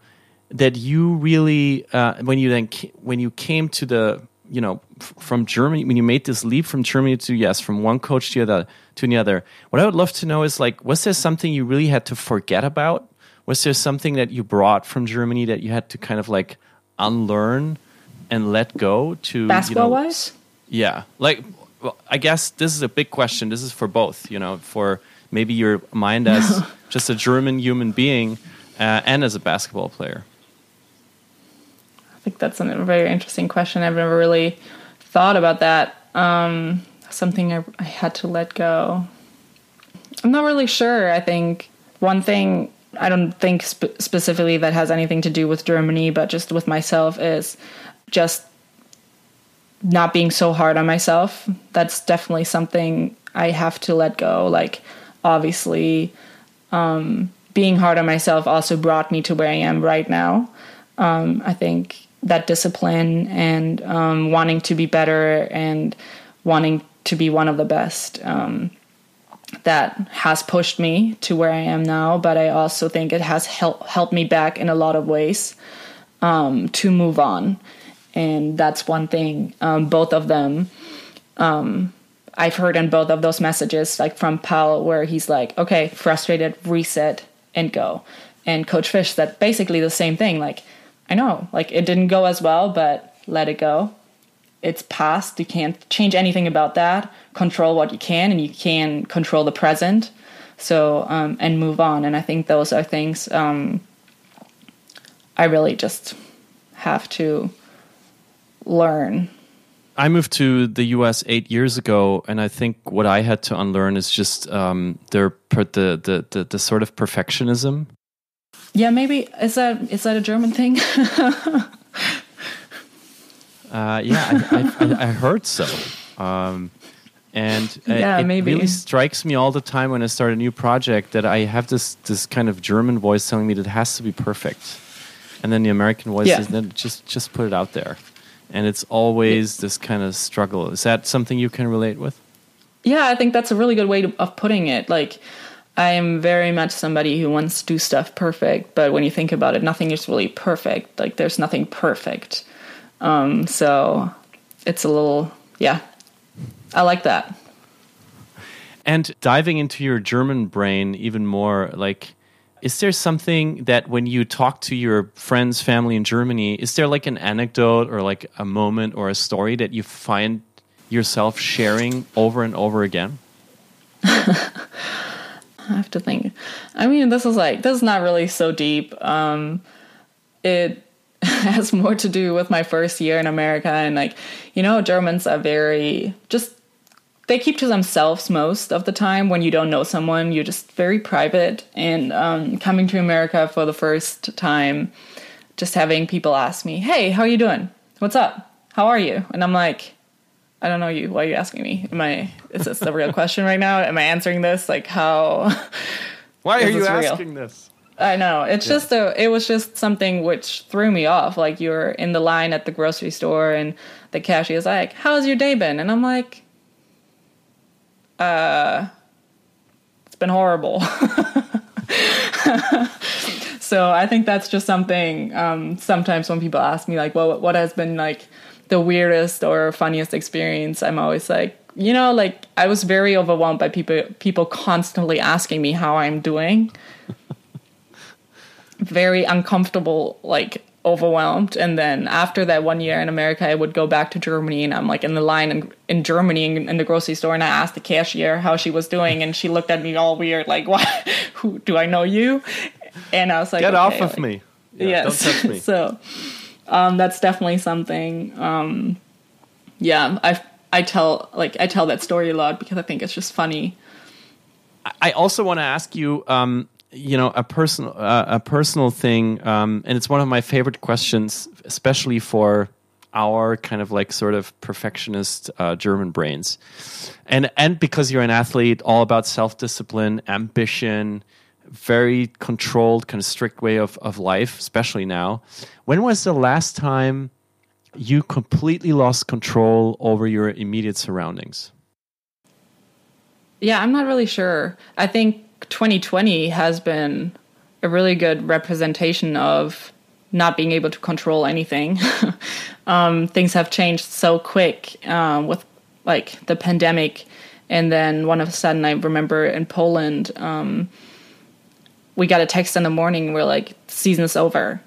that you really uh, when you then when you came to the you know from Germany when you made this leap from Germany to yes from one coach to the other to the other what I would love to know is like was there something you really had to forget about? Was there something that you brought from Germany that you had to kind of like unlearn and let go to basketball you know, wise yeah. Like well, I guess this is a big question. This is for both you know for maybe your mind as just a German human being uh, and as a basketball player I think that's a very interesting question. I've never really thought about that. Um, something I, I had to let go. I'm not really sure. I think one thing I don't think sp- specifically that has anything to do with Germany, but just with myself is just not being so hard on myself. That's definitely something I have to let go. Like, obviously, um, being hard on myself also brought me to where I am right now. Um, I think that discipline and um, wanting to be better and wanting to be one of the best um, that has pushed me to where I am now. But I also think it has helped helped me back in a lot of ways um, to move on, and that's one thing. Um, both of them. I've heard in both of those messages, like from Paul, where he's like, okay, frustrated, reset, and go. And Coach Fish said basically the same thing. Like, I know, like it didn't go as well, but let it go. It's past. You can't change anything about that. Control what you can, and you can control the present. So um, and move on. And I think those are things um, I really just have to learn. I moved to the U.S. eight years ago, and I think what I had to unlearn is just um, the, the the the the sort of perfectionism yeah, maybe is that is that a German thing? uh, yeah, I, I, I, heard so. Um, and uh, yeah, it maybe. really strikes me all the time when I start a new project that I have this this kind of German voice telling me that it has to be perfect, and then the American voice yeah. is then just just put it out there, and it's always yeah. this kind of struggle. Is that something you can relate with? Yeah, I think that's a really good way to, of putting it. Like I am very much somebody who wants to do stuff perfect, but when you think about it, nothing is really perfect. Like there's nothing perfect. Um, so it's a little, yeah, I like that. And diving into your German brain even more, like, is there something that when you talk to your friends, family in Germany, is there like an anecdote or like a moment or a story that you find yourself sharing over and over again? I have to think. I mean, this is like this is not really so deep. Um, it has more to do with my first year in America, and like you know, Germans are very just they keep to themselves most of the time. When you don't know someone you're just very private. And um, coming to america for the first time just having people ask me hey how are you doing? What's up? How are you? And i'm like i don't know you. Why are you asking me? Am i is this the real question right now? Am i answering this? Like how why are you this real? asking this? I know. It's just a it was just something which threw me off. Like you're in the line at the grocery store and the cashier's like, How's your day been? And I'm like, Uh it's been horrible. so I think that's just something um sometimes when people ask me like what what has been like the weirdest or funniest experience, I'm always like, you know, like I was very overwhelmed by people people constantly asking me how I'm doing very uncomfortable, like overwhelmed. And then after that one year in America, I would go back to Germany and I'm like in the line in, in Germany in, in the grocery store and I asked the cashier how she was doing and she looked at me all weird, like, what? Who do I know you? And I was like, get okay, off of like, me yeah, yes. don't touch me so um, that's definitely something. Um, yeah, I I tell like I tell that story a lot because I think it's just funny. I also want to ask you, um, you know, a personal uh, a personal thing, um, and it's one of my favorite questions, especially for our kind of like sort of perfectionist uh, German brains, and and because you're an athlete, all about self discipline, ambition, very controlled, kind of strict way of of life, especially now. When was the last time you completely lost control over your immediate surroundings? Yeah, I'm not really sure. I think 2020 has been a really good representation of not being able to control anything. um, things have changed so quick um, with like the pandemic, and then one of a sudden, I remember in Poland, um, we got a text in the morning. We're like, "Season's over,"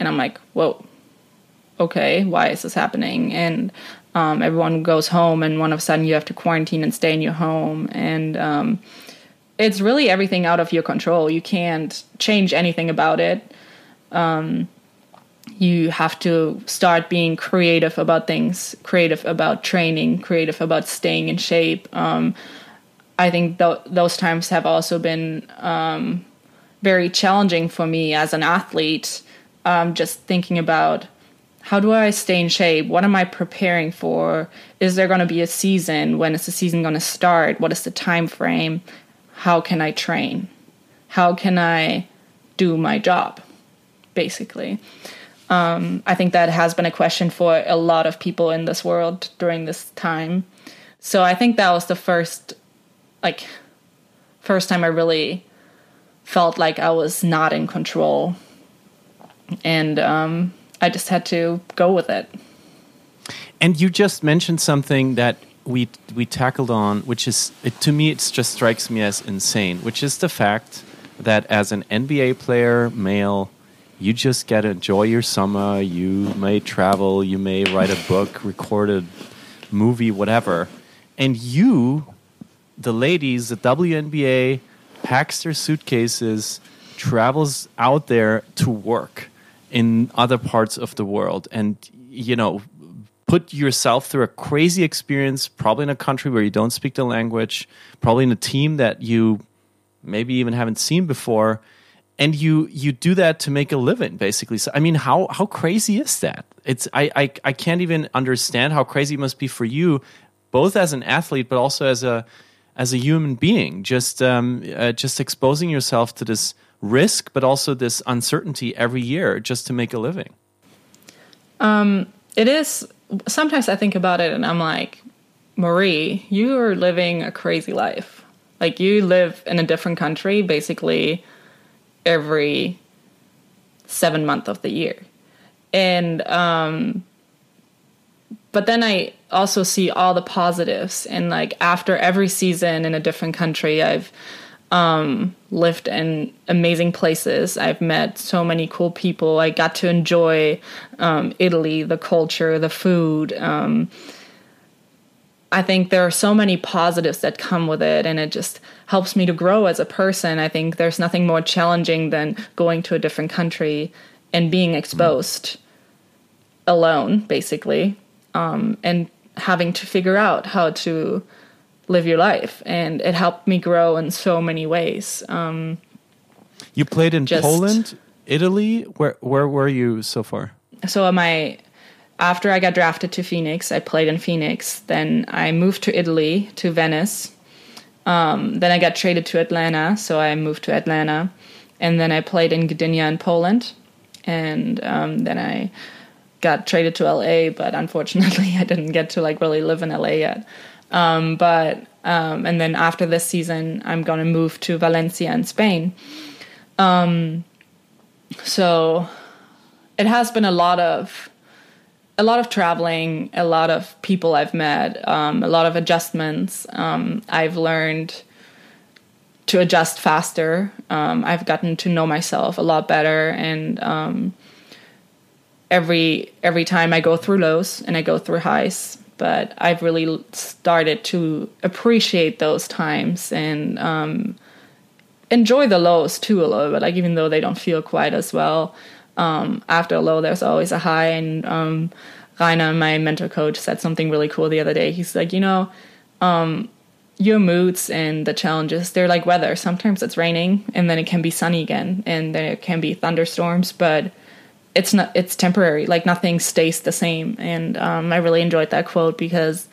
and I'm like, "Whoa, okay, why is this happening?" And um, everyone goes home, and one of a sudden, you have to quarantine and stay in your home, and um, it's really everything out of your control. You can't change anything about it. Um, you have to start being creative about things, creative about training, creative about staying in shape. Um, I think th- those times have also been um, very challenging for me as an athlete. Um, just thinking about how do I stay in shape? What am I preparing for? Is there going to be a season? When is the season going to start? What is the time frame? How can I train? How can I do my job? Basically. Um, I think that has been a question for a lot of people in this world during this time. So I think that was the first, like, first time I really felt like I was not in control. And um, I just had to go with it. And you just mentioned something that we we tackled on, which is it, to me, it just strikes me as insane, which is the fact that as an NBA player, male, you just get to enjoy your summer. You may travel, you may write a book, record a movie, whatever, and you, the ladies, the WNBA, packs their suitcases, travels out there to work in other parts of the world, and you know put yourself through a crazy experience, probably in a country where you don't speak the language, probably in a team that you maybe even haven't seen before, and you you do that to make a living, basically. So I mean, how how crazy is that? It's I I, I can't even understand how crazy it must be for you, both as an athlete, but also as a as a human being. Just um, uh, just exposing yourself to this risk, but also this uncertainty every year just to make a living. Um, it is sometimes I think about it and I'm like, Marie, you are living a crazy life. Like you live in a different country basically every seven month of the year. And um but then I also see all the positives and like after every season in a different country I've um, lived in amazing places. I've met so many cool people. I got to enjoy um, Italy, the culture, the food. Um, I think there are so many positives that come with it, and it just helps me to grow as a person. I think there's nothing more challenging than going to a different country and being exposed alone, basically, um, and having to figure out how to live your life, and it helped me grow in so many ways. Um, you played in just- Poland, Italy. Where where were you so far? so my after I got drafted to Phoenix, I played in Phoenix. Then I moved to Italy to Venice. Um, then I got traded to Atlanta, so I moved to Atlanta, and then I played in Gdynia in Poland, and um, then I got traded to LA. But unfortunately, I didn't get to like really live in LA yet. Um, but um, and then after this season, I'm gonna move to Valencia in Spain. Um, so it has been a lot of a lot of traveling, a lot of people I've met, um, a lot of adjustments. Um, I've learned to adjust faster. Um, I've gotten to know myself a lot better, and um, every every time I go through lows and I go through highs, but I've really started to appreciate those times and um, enjoy the lows too a little bit. Like even though they don't feel quite as well um, after a low, there's always a high. And um, Rainer, my mentor coach, said something really cool the other day. He's like, you know, um, your moods and the challenges, they're like weather. Sometimes it's raining and then it can be sunny again and then it can be thunderstorms, but it's not, it's temporary. Like nothing stays the same. And um, I really enjoyed that quote because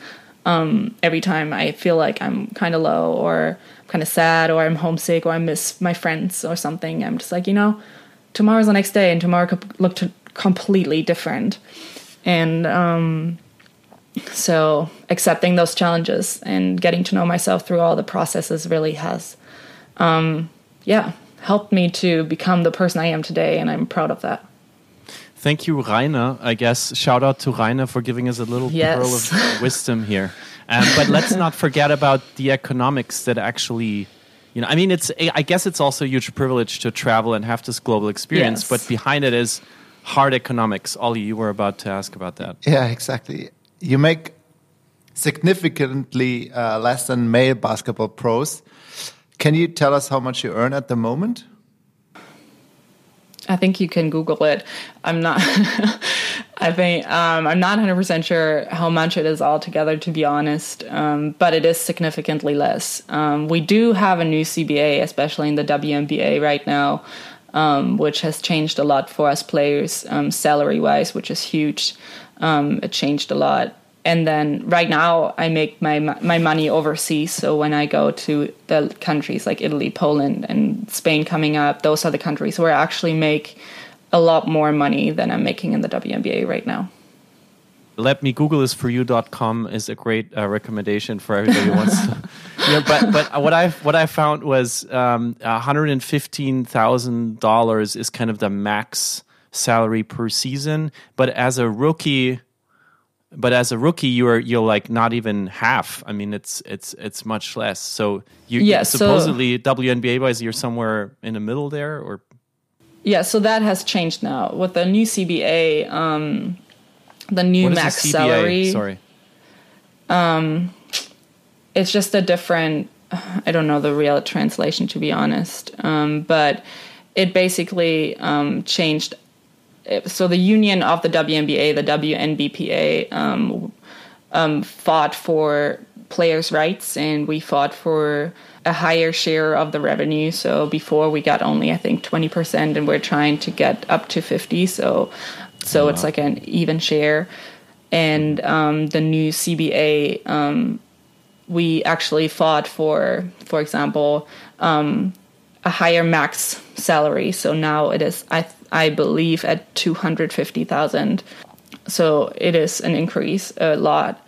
um, every time I feel like I'm kind of low or i'm kind of sad or I'm homesick or I miss my friends or something, I'm just like, you know, tomorrow's the next day and tomorrow could look to completely different and um, so accepting those challenges and getting to know myself through all the processes really has um, yeah helped me to become the person i am today and i'm proud of that Thank you, Rainer. I guess shout out to Rainer for giving us a little Yes. pearl of wisdom here. Um, but let's not forget about the economics that actually, you know, I mean, it's I guess it's also a huge privilege to travel and have this global experience. Yes. But behind it is hard economics. Olli, you were about to ask about that. Yeah, exactly. You make significantly uh, less than male basketball pros. Can you tell us how much you earn at the moment? I think you can Google it. I'm not. I think um, I'm not 100 percent sure how much it is altogether, to be honest. Um, but it is significantly less. Um, we do have a new CBA, especially in the WNBA right now, um, which has changed a lot for us players, um, salary wise, which is huge. Um, it changed a lot. And then right now, I make my my money overseas. So when I go to the countries like Italy, Poland, and Spain coming up, those are the countries where I actually make a lot more money than I'm making in the WNBA right now. Let me Google this for you.com is a great uh, recommendation for everybody who wants to. Know, but but what I what I found was um, $115,000 is kind of the max salary per season. But as a rookie, but as a rookie, you're you're like not even half. I mean, it's it's it's much less. So you Yeah, so- supposedly WNBA wise, you're somewhere in the middle there, or Yeah, so that has changed now with the new CBA. Um, the new max the CBA? salary. Sorry, um it's just a different i don't know the real translation to be honest um, but it basically um, changed so the union of the WNBA, the WNBPA, um, um, fought for players' rights, and we fought for a higher share of the revenue. So before we got only, I think, twenty percent, and we're trying to get up to fifty. So, so it's like an even share. And um, the new CBA, um, we actually fought for, for example, um, a higher max salary. So now it is, I I believe, at two hundred fifty thousand. So it is an increase a lot,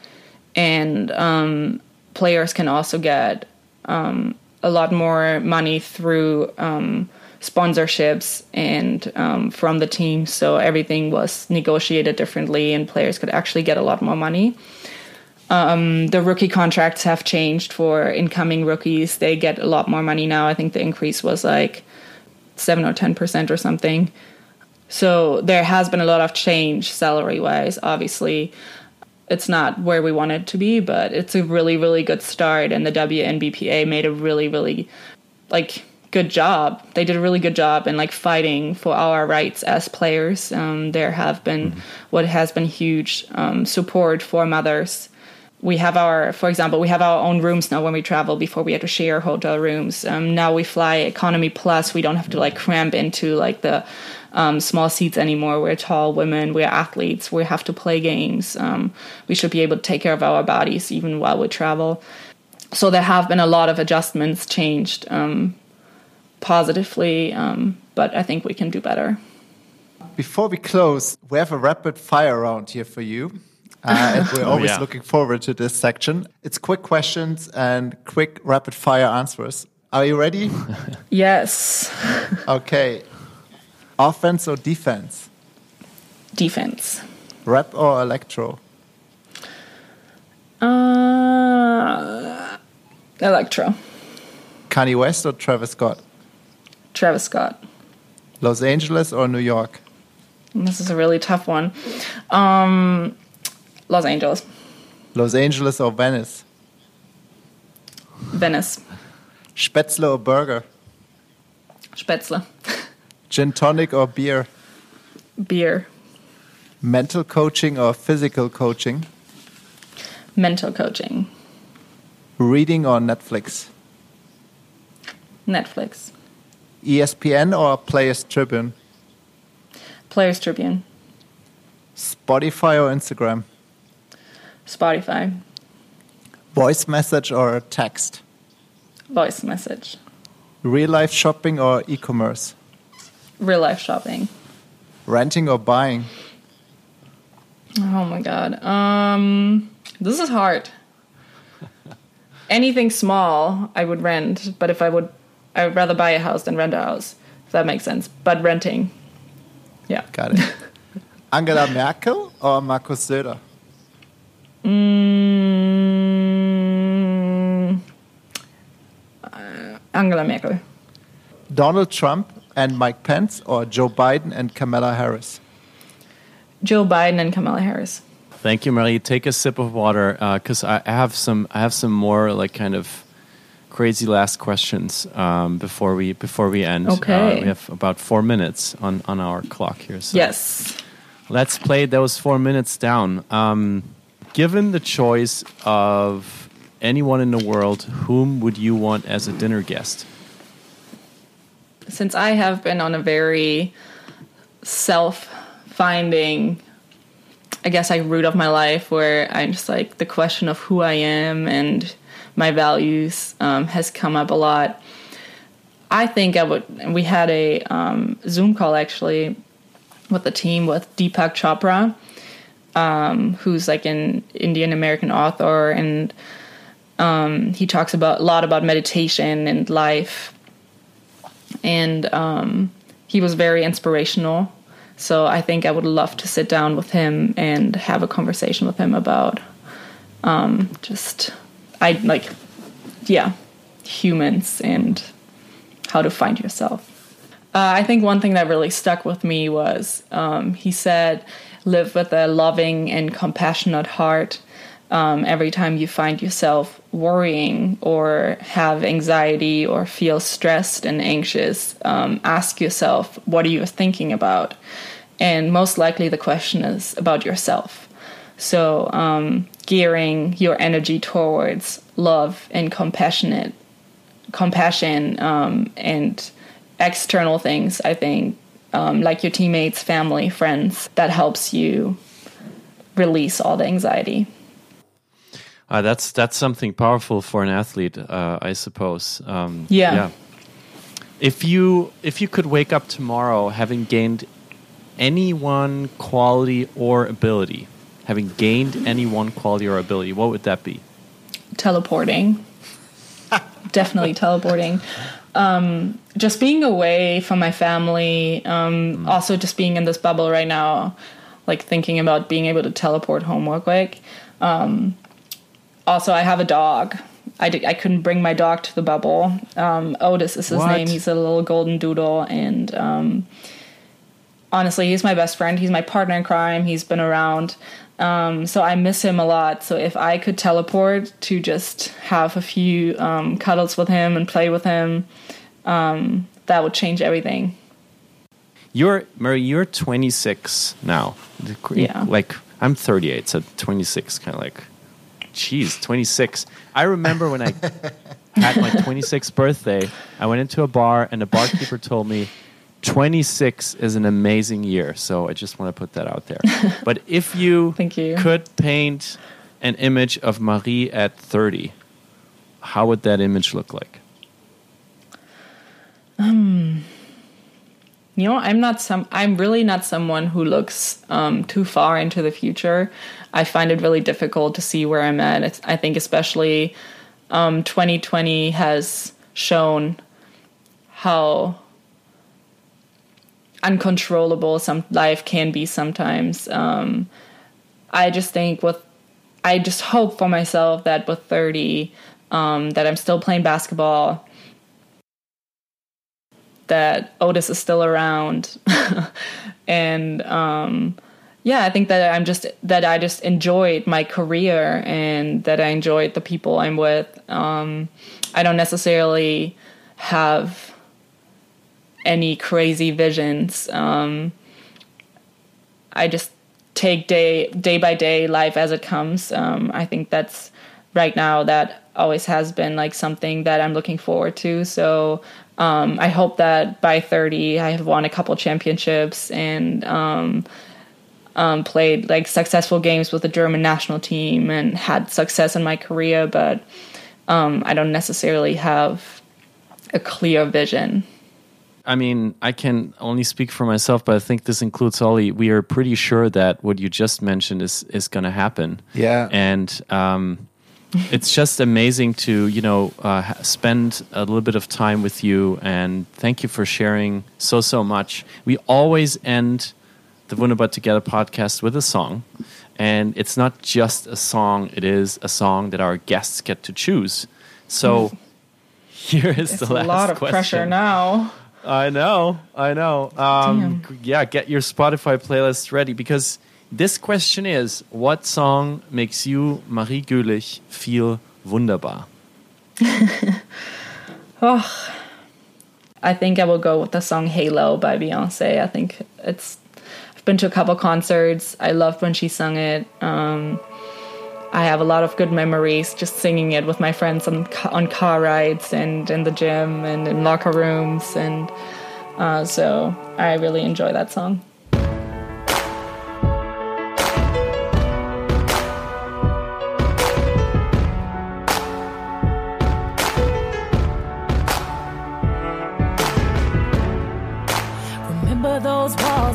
and um, players can also get um, a lot more money through um, sponsorships and um, from the team. So everything was negotiated differently, and players could actually get a lot more money the rookie contracts have changed for incoming rookies. They get a lot more money now. I think the increase was like seven or ten percent or something. So there has been a lot of change salary wise. Obviously, it's not where we want it to be, but it's a really, really good start. And the WNBPA made a really, really like good job. They did a really good job in like fighting for our rights as players. Um, there have been what has been huge um, support for mothers we have our, for example, we have our own rooms now when we travel. Before we had to share hotel rooms. Um, now we fly economy plus. We don't have to like cramp into like the um, small seats anymore. We're tall women. We're athletes. We have to play games. Um, we should be able to take care of our bodies even while we travel. So there have been a lot of adjustments changed um, positively, um, but I think we can do better. Before we close, we have a rapid fire round here for you. Uh, and we're Oh, always yeah. looking forward to this section. It's quick questions and quick rapid fire answers. Are you ready? Yes, okay. Offense or defense? defense. Rap or electro? Uh, Electro. Kanye West or Travis Scott? Travis Scott. Los Angeles or New York? This is a really tough one. Um, Los Angeles, Los Angeles or Venice? Venice, Spätzle or burger? Spätzle, Gin tonic or beer? beer, Mental coaching or physical coaching? mental coaching, Reading or Netflix? Netflix, ESPN or Players Tribune? Players Tribune, Spotify or Instagram? Spotify, Voice message or text? voice message, Real life shopping or e commerce? Real life shopping. Renting or buying? Oh my god. Um, this is hard. Anything small, I would rent, but if I would, I would rather buy a house than rent a house. If that makes sense. But renting, yeah. Got it. Angela Merkel or Markus Söder? Mm, uh, Angela Merkel. Donald Trump and Mike Pence or Joe Biden and Kamala Harris? Joe Biden and Kamala Harris. Thank you, Marie. Take a sip of water because I I have some. I have some more like kind of crazy last questions um, before we before we end. Okay. Uh, we have about four minutes on on our clock here. So Yes. let's play those four minutes down. Um, given the choice of anyone in the world, whom would you want as a dinner guest? Since I have been on a very self finding, I guess, like root of my life where I'm just like the question of who I am and my values um, has come up a lot. I think I would, we had a um, Zoom call actually with the team with Deepak Chopra, um, who's like an Indian American author, and um, he talks about a lot about meditation and life. And um, he was very inspirational. So I think I would love to sit down with him and have a conversation with him about um, just I like yeah humans and how to find yourself. Uh, I think one thing that really stuck with me was um, he said, live with a loving and compassionate heart. Um, every time you find yourself worrying or have anxiety or feel stressed and anxious, um, ask yourself, what are you thinking about? And most likely the question is about yourself. So, um, gearing your energy towards love and compassionate compassion um, and external things i think um, like your teammates family friends that helps you release all the anxiety Uh, that's that's something powerful for an athlete, uh, I suppose. Um, Yeah. If you if you could wake up tomorrow having gained any one quality or ability, having gained any one quality or ability, what would that be? teleporting definitely teleporting um, just being away from my family um, also just being in this bubble right now like thinking about being able to teleport home real quick um, also i have a dog I, I couldn't bring my dog to the bubble um, otis is his What? name he's a little golden doodle and um, honestly he's my best friend he's my partner in crime he's been around um, so I miss him a lot. So if I could teleport to just have a few um, cuddles with him and play with him, um, that would change everything. You're Marie. You're 26 now. Yeah. Like I'm 38, so 26, kind of like geez, 26. I remember when I had my 26th birthday, I went into a bar and the barkeeper told me 26 is an amazing year. So I just want to put that out there. but if you, you. could paint an image of Marie at 30, how would that image look like? Um, You know, I'm not some. I'm really not someone who looks um, too far into the future. I find it really difficult to see where I'm at. It's, I think, especially um, 2020 has shown how uncontrollable some life can be sometimes. Um, I just think with, I just hope for myself that with 30, um, that I'm still playing basketball that Otis is still around. and um, yeah, I think that I'm just that I just enjoyed my career and that I enjoyed the people I'm with. Um, I don't necessarily have any crazy visions. Um, I just take day day by day life as it comes. Um, I think that's right now that always has been like something that I'm looking forward to. So um, I hope that by 30 I have won a couple championships and um, um, played like successful games with the German national team and had success in my career. But um, I don't necessarily have a clear vision. I mean, I can only speak for myself, but I think this includes Olli. We are pretty sure that what you just mentioned is is going to happen. Yeah. and um, it's just amazing to you know uh, spend a little bit of time with you, and thank you for sharing so so much. We always end the Wunderbar Together podcast with a song, and it's not just a song; it is a song that our guests get to choose. So. Here is It's the a last lot of question. pressure now. I know, I know. Um, yeah, get your Spotify playlist ready because this question is: What song makes you, Marie Gülich, feel wunderbar? oh, I think I will go with the song Halo by Beyonce. I think it's I've been to a couple concerts. I loved when she sung it. Um, I have a lot of good memories just singing it with my friends on on car rides and in the gym and in locker rooms and uh, so I really enjoy that song.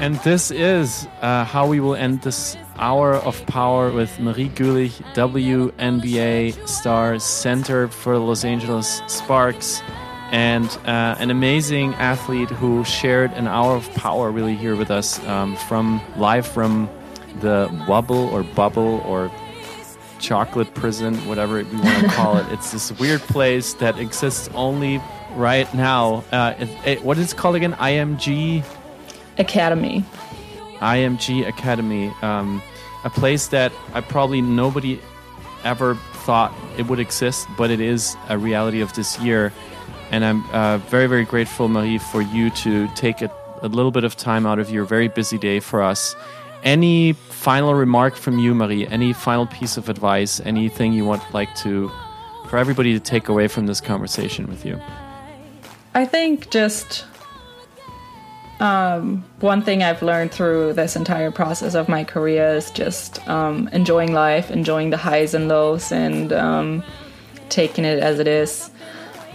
And this is uh, how we will end this hour of power with Marie Gülich, WNBA star, center for the Los Angeles Sparks, and uh, an amazing athlete who shared an hour of power really here with us um, from live from the bubble or wubble or chocolate prison, whatever we want to call it. It's this weird place that exists only right now. Uh, it, it, what is it called again? IMG. Academy. IMG Academy, um, a place that I probably nobody ever thought it would exist, but it is a reality of this year. And I'm uh, very, very grateful, Marie, for you to take a, a little bit of time out of your very busy day for us. Any final remark from you, Marie? Any final piece of advice? Anything you want like to for everybody to take away from this conversation with you? I think just um, one thing I've learned through this entire process of my career is just um, enjoying life, enjoying the highs and lows, and um, taking it as it is,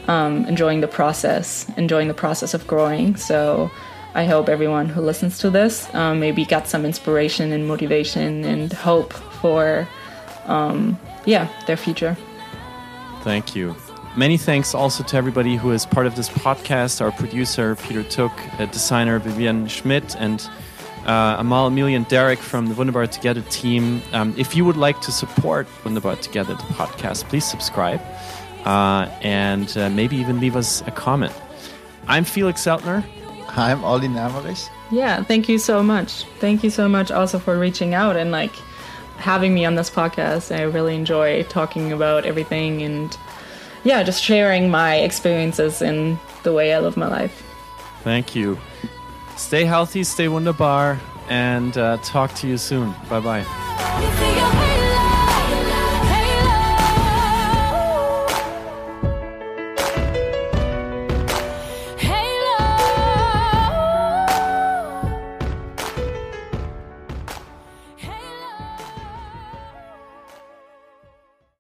um, enjoying the process, enjoying the process of growing. So I hope everyone who listens to this um, maybe got some inspiration and motivation and hope for, um, yeah, their future. Thank you. Many thanks also to everybody who is part of this podcast our producer, Peter Took, uh, designer, Vivian Schmidt, and uh, Amal, Amelia, and Derek from the Wunderbar Together team. Um, if you would like to support Wunderbar Together, the podcast, please subscribe. uh, and uh, maybe even leave us a comment. I'm Felix Zeltner. I'm Olli Namerich. Yeah, thank you so much. Thank you so much also for reaching out and like having me on this podcast. I really enjoy talking about everything and yeah, just sharing my experiences in the way I live my life. Thank you. Stay healthy, stay wunderbar, and uh, talk to you soon. Bye bye.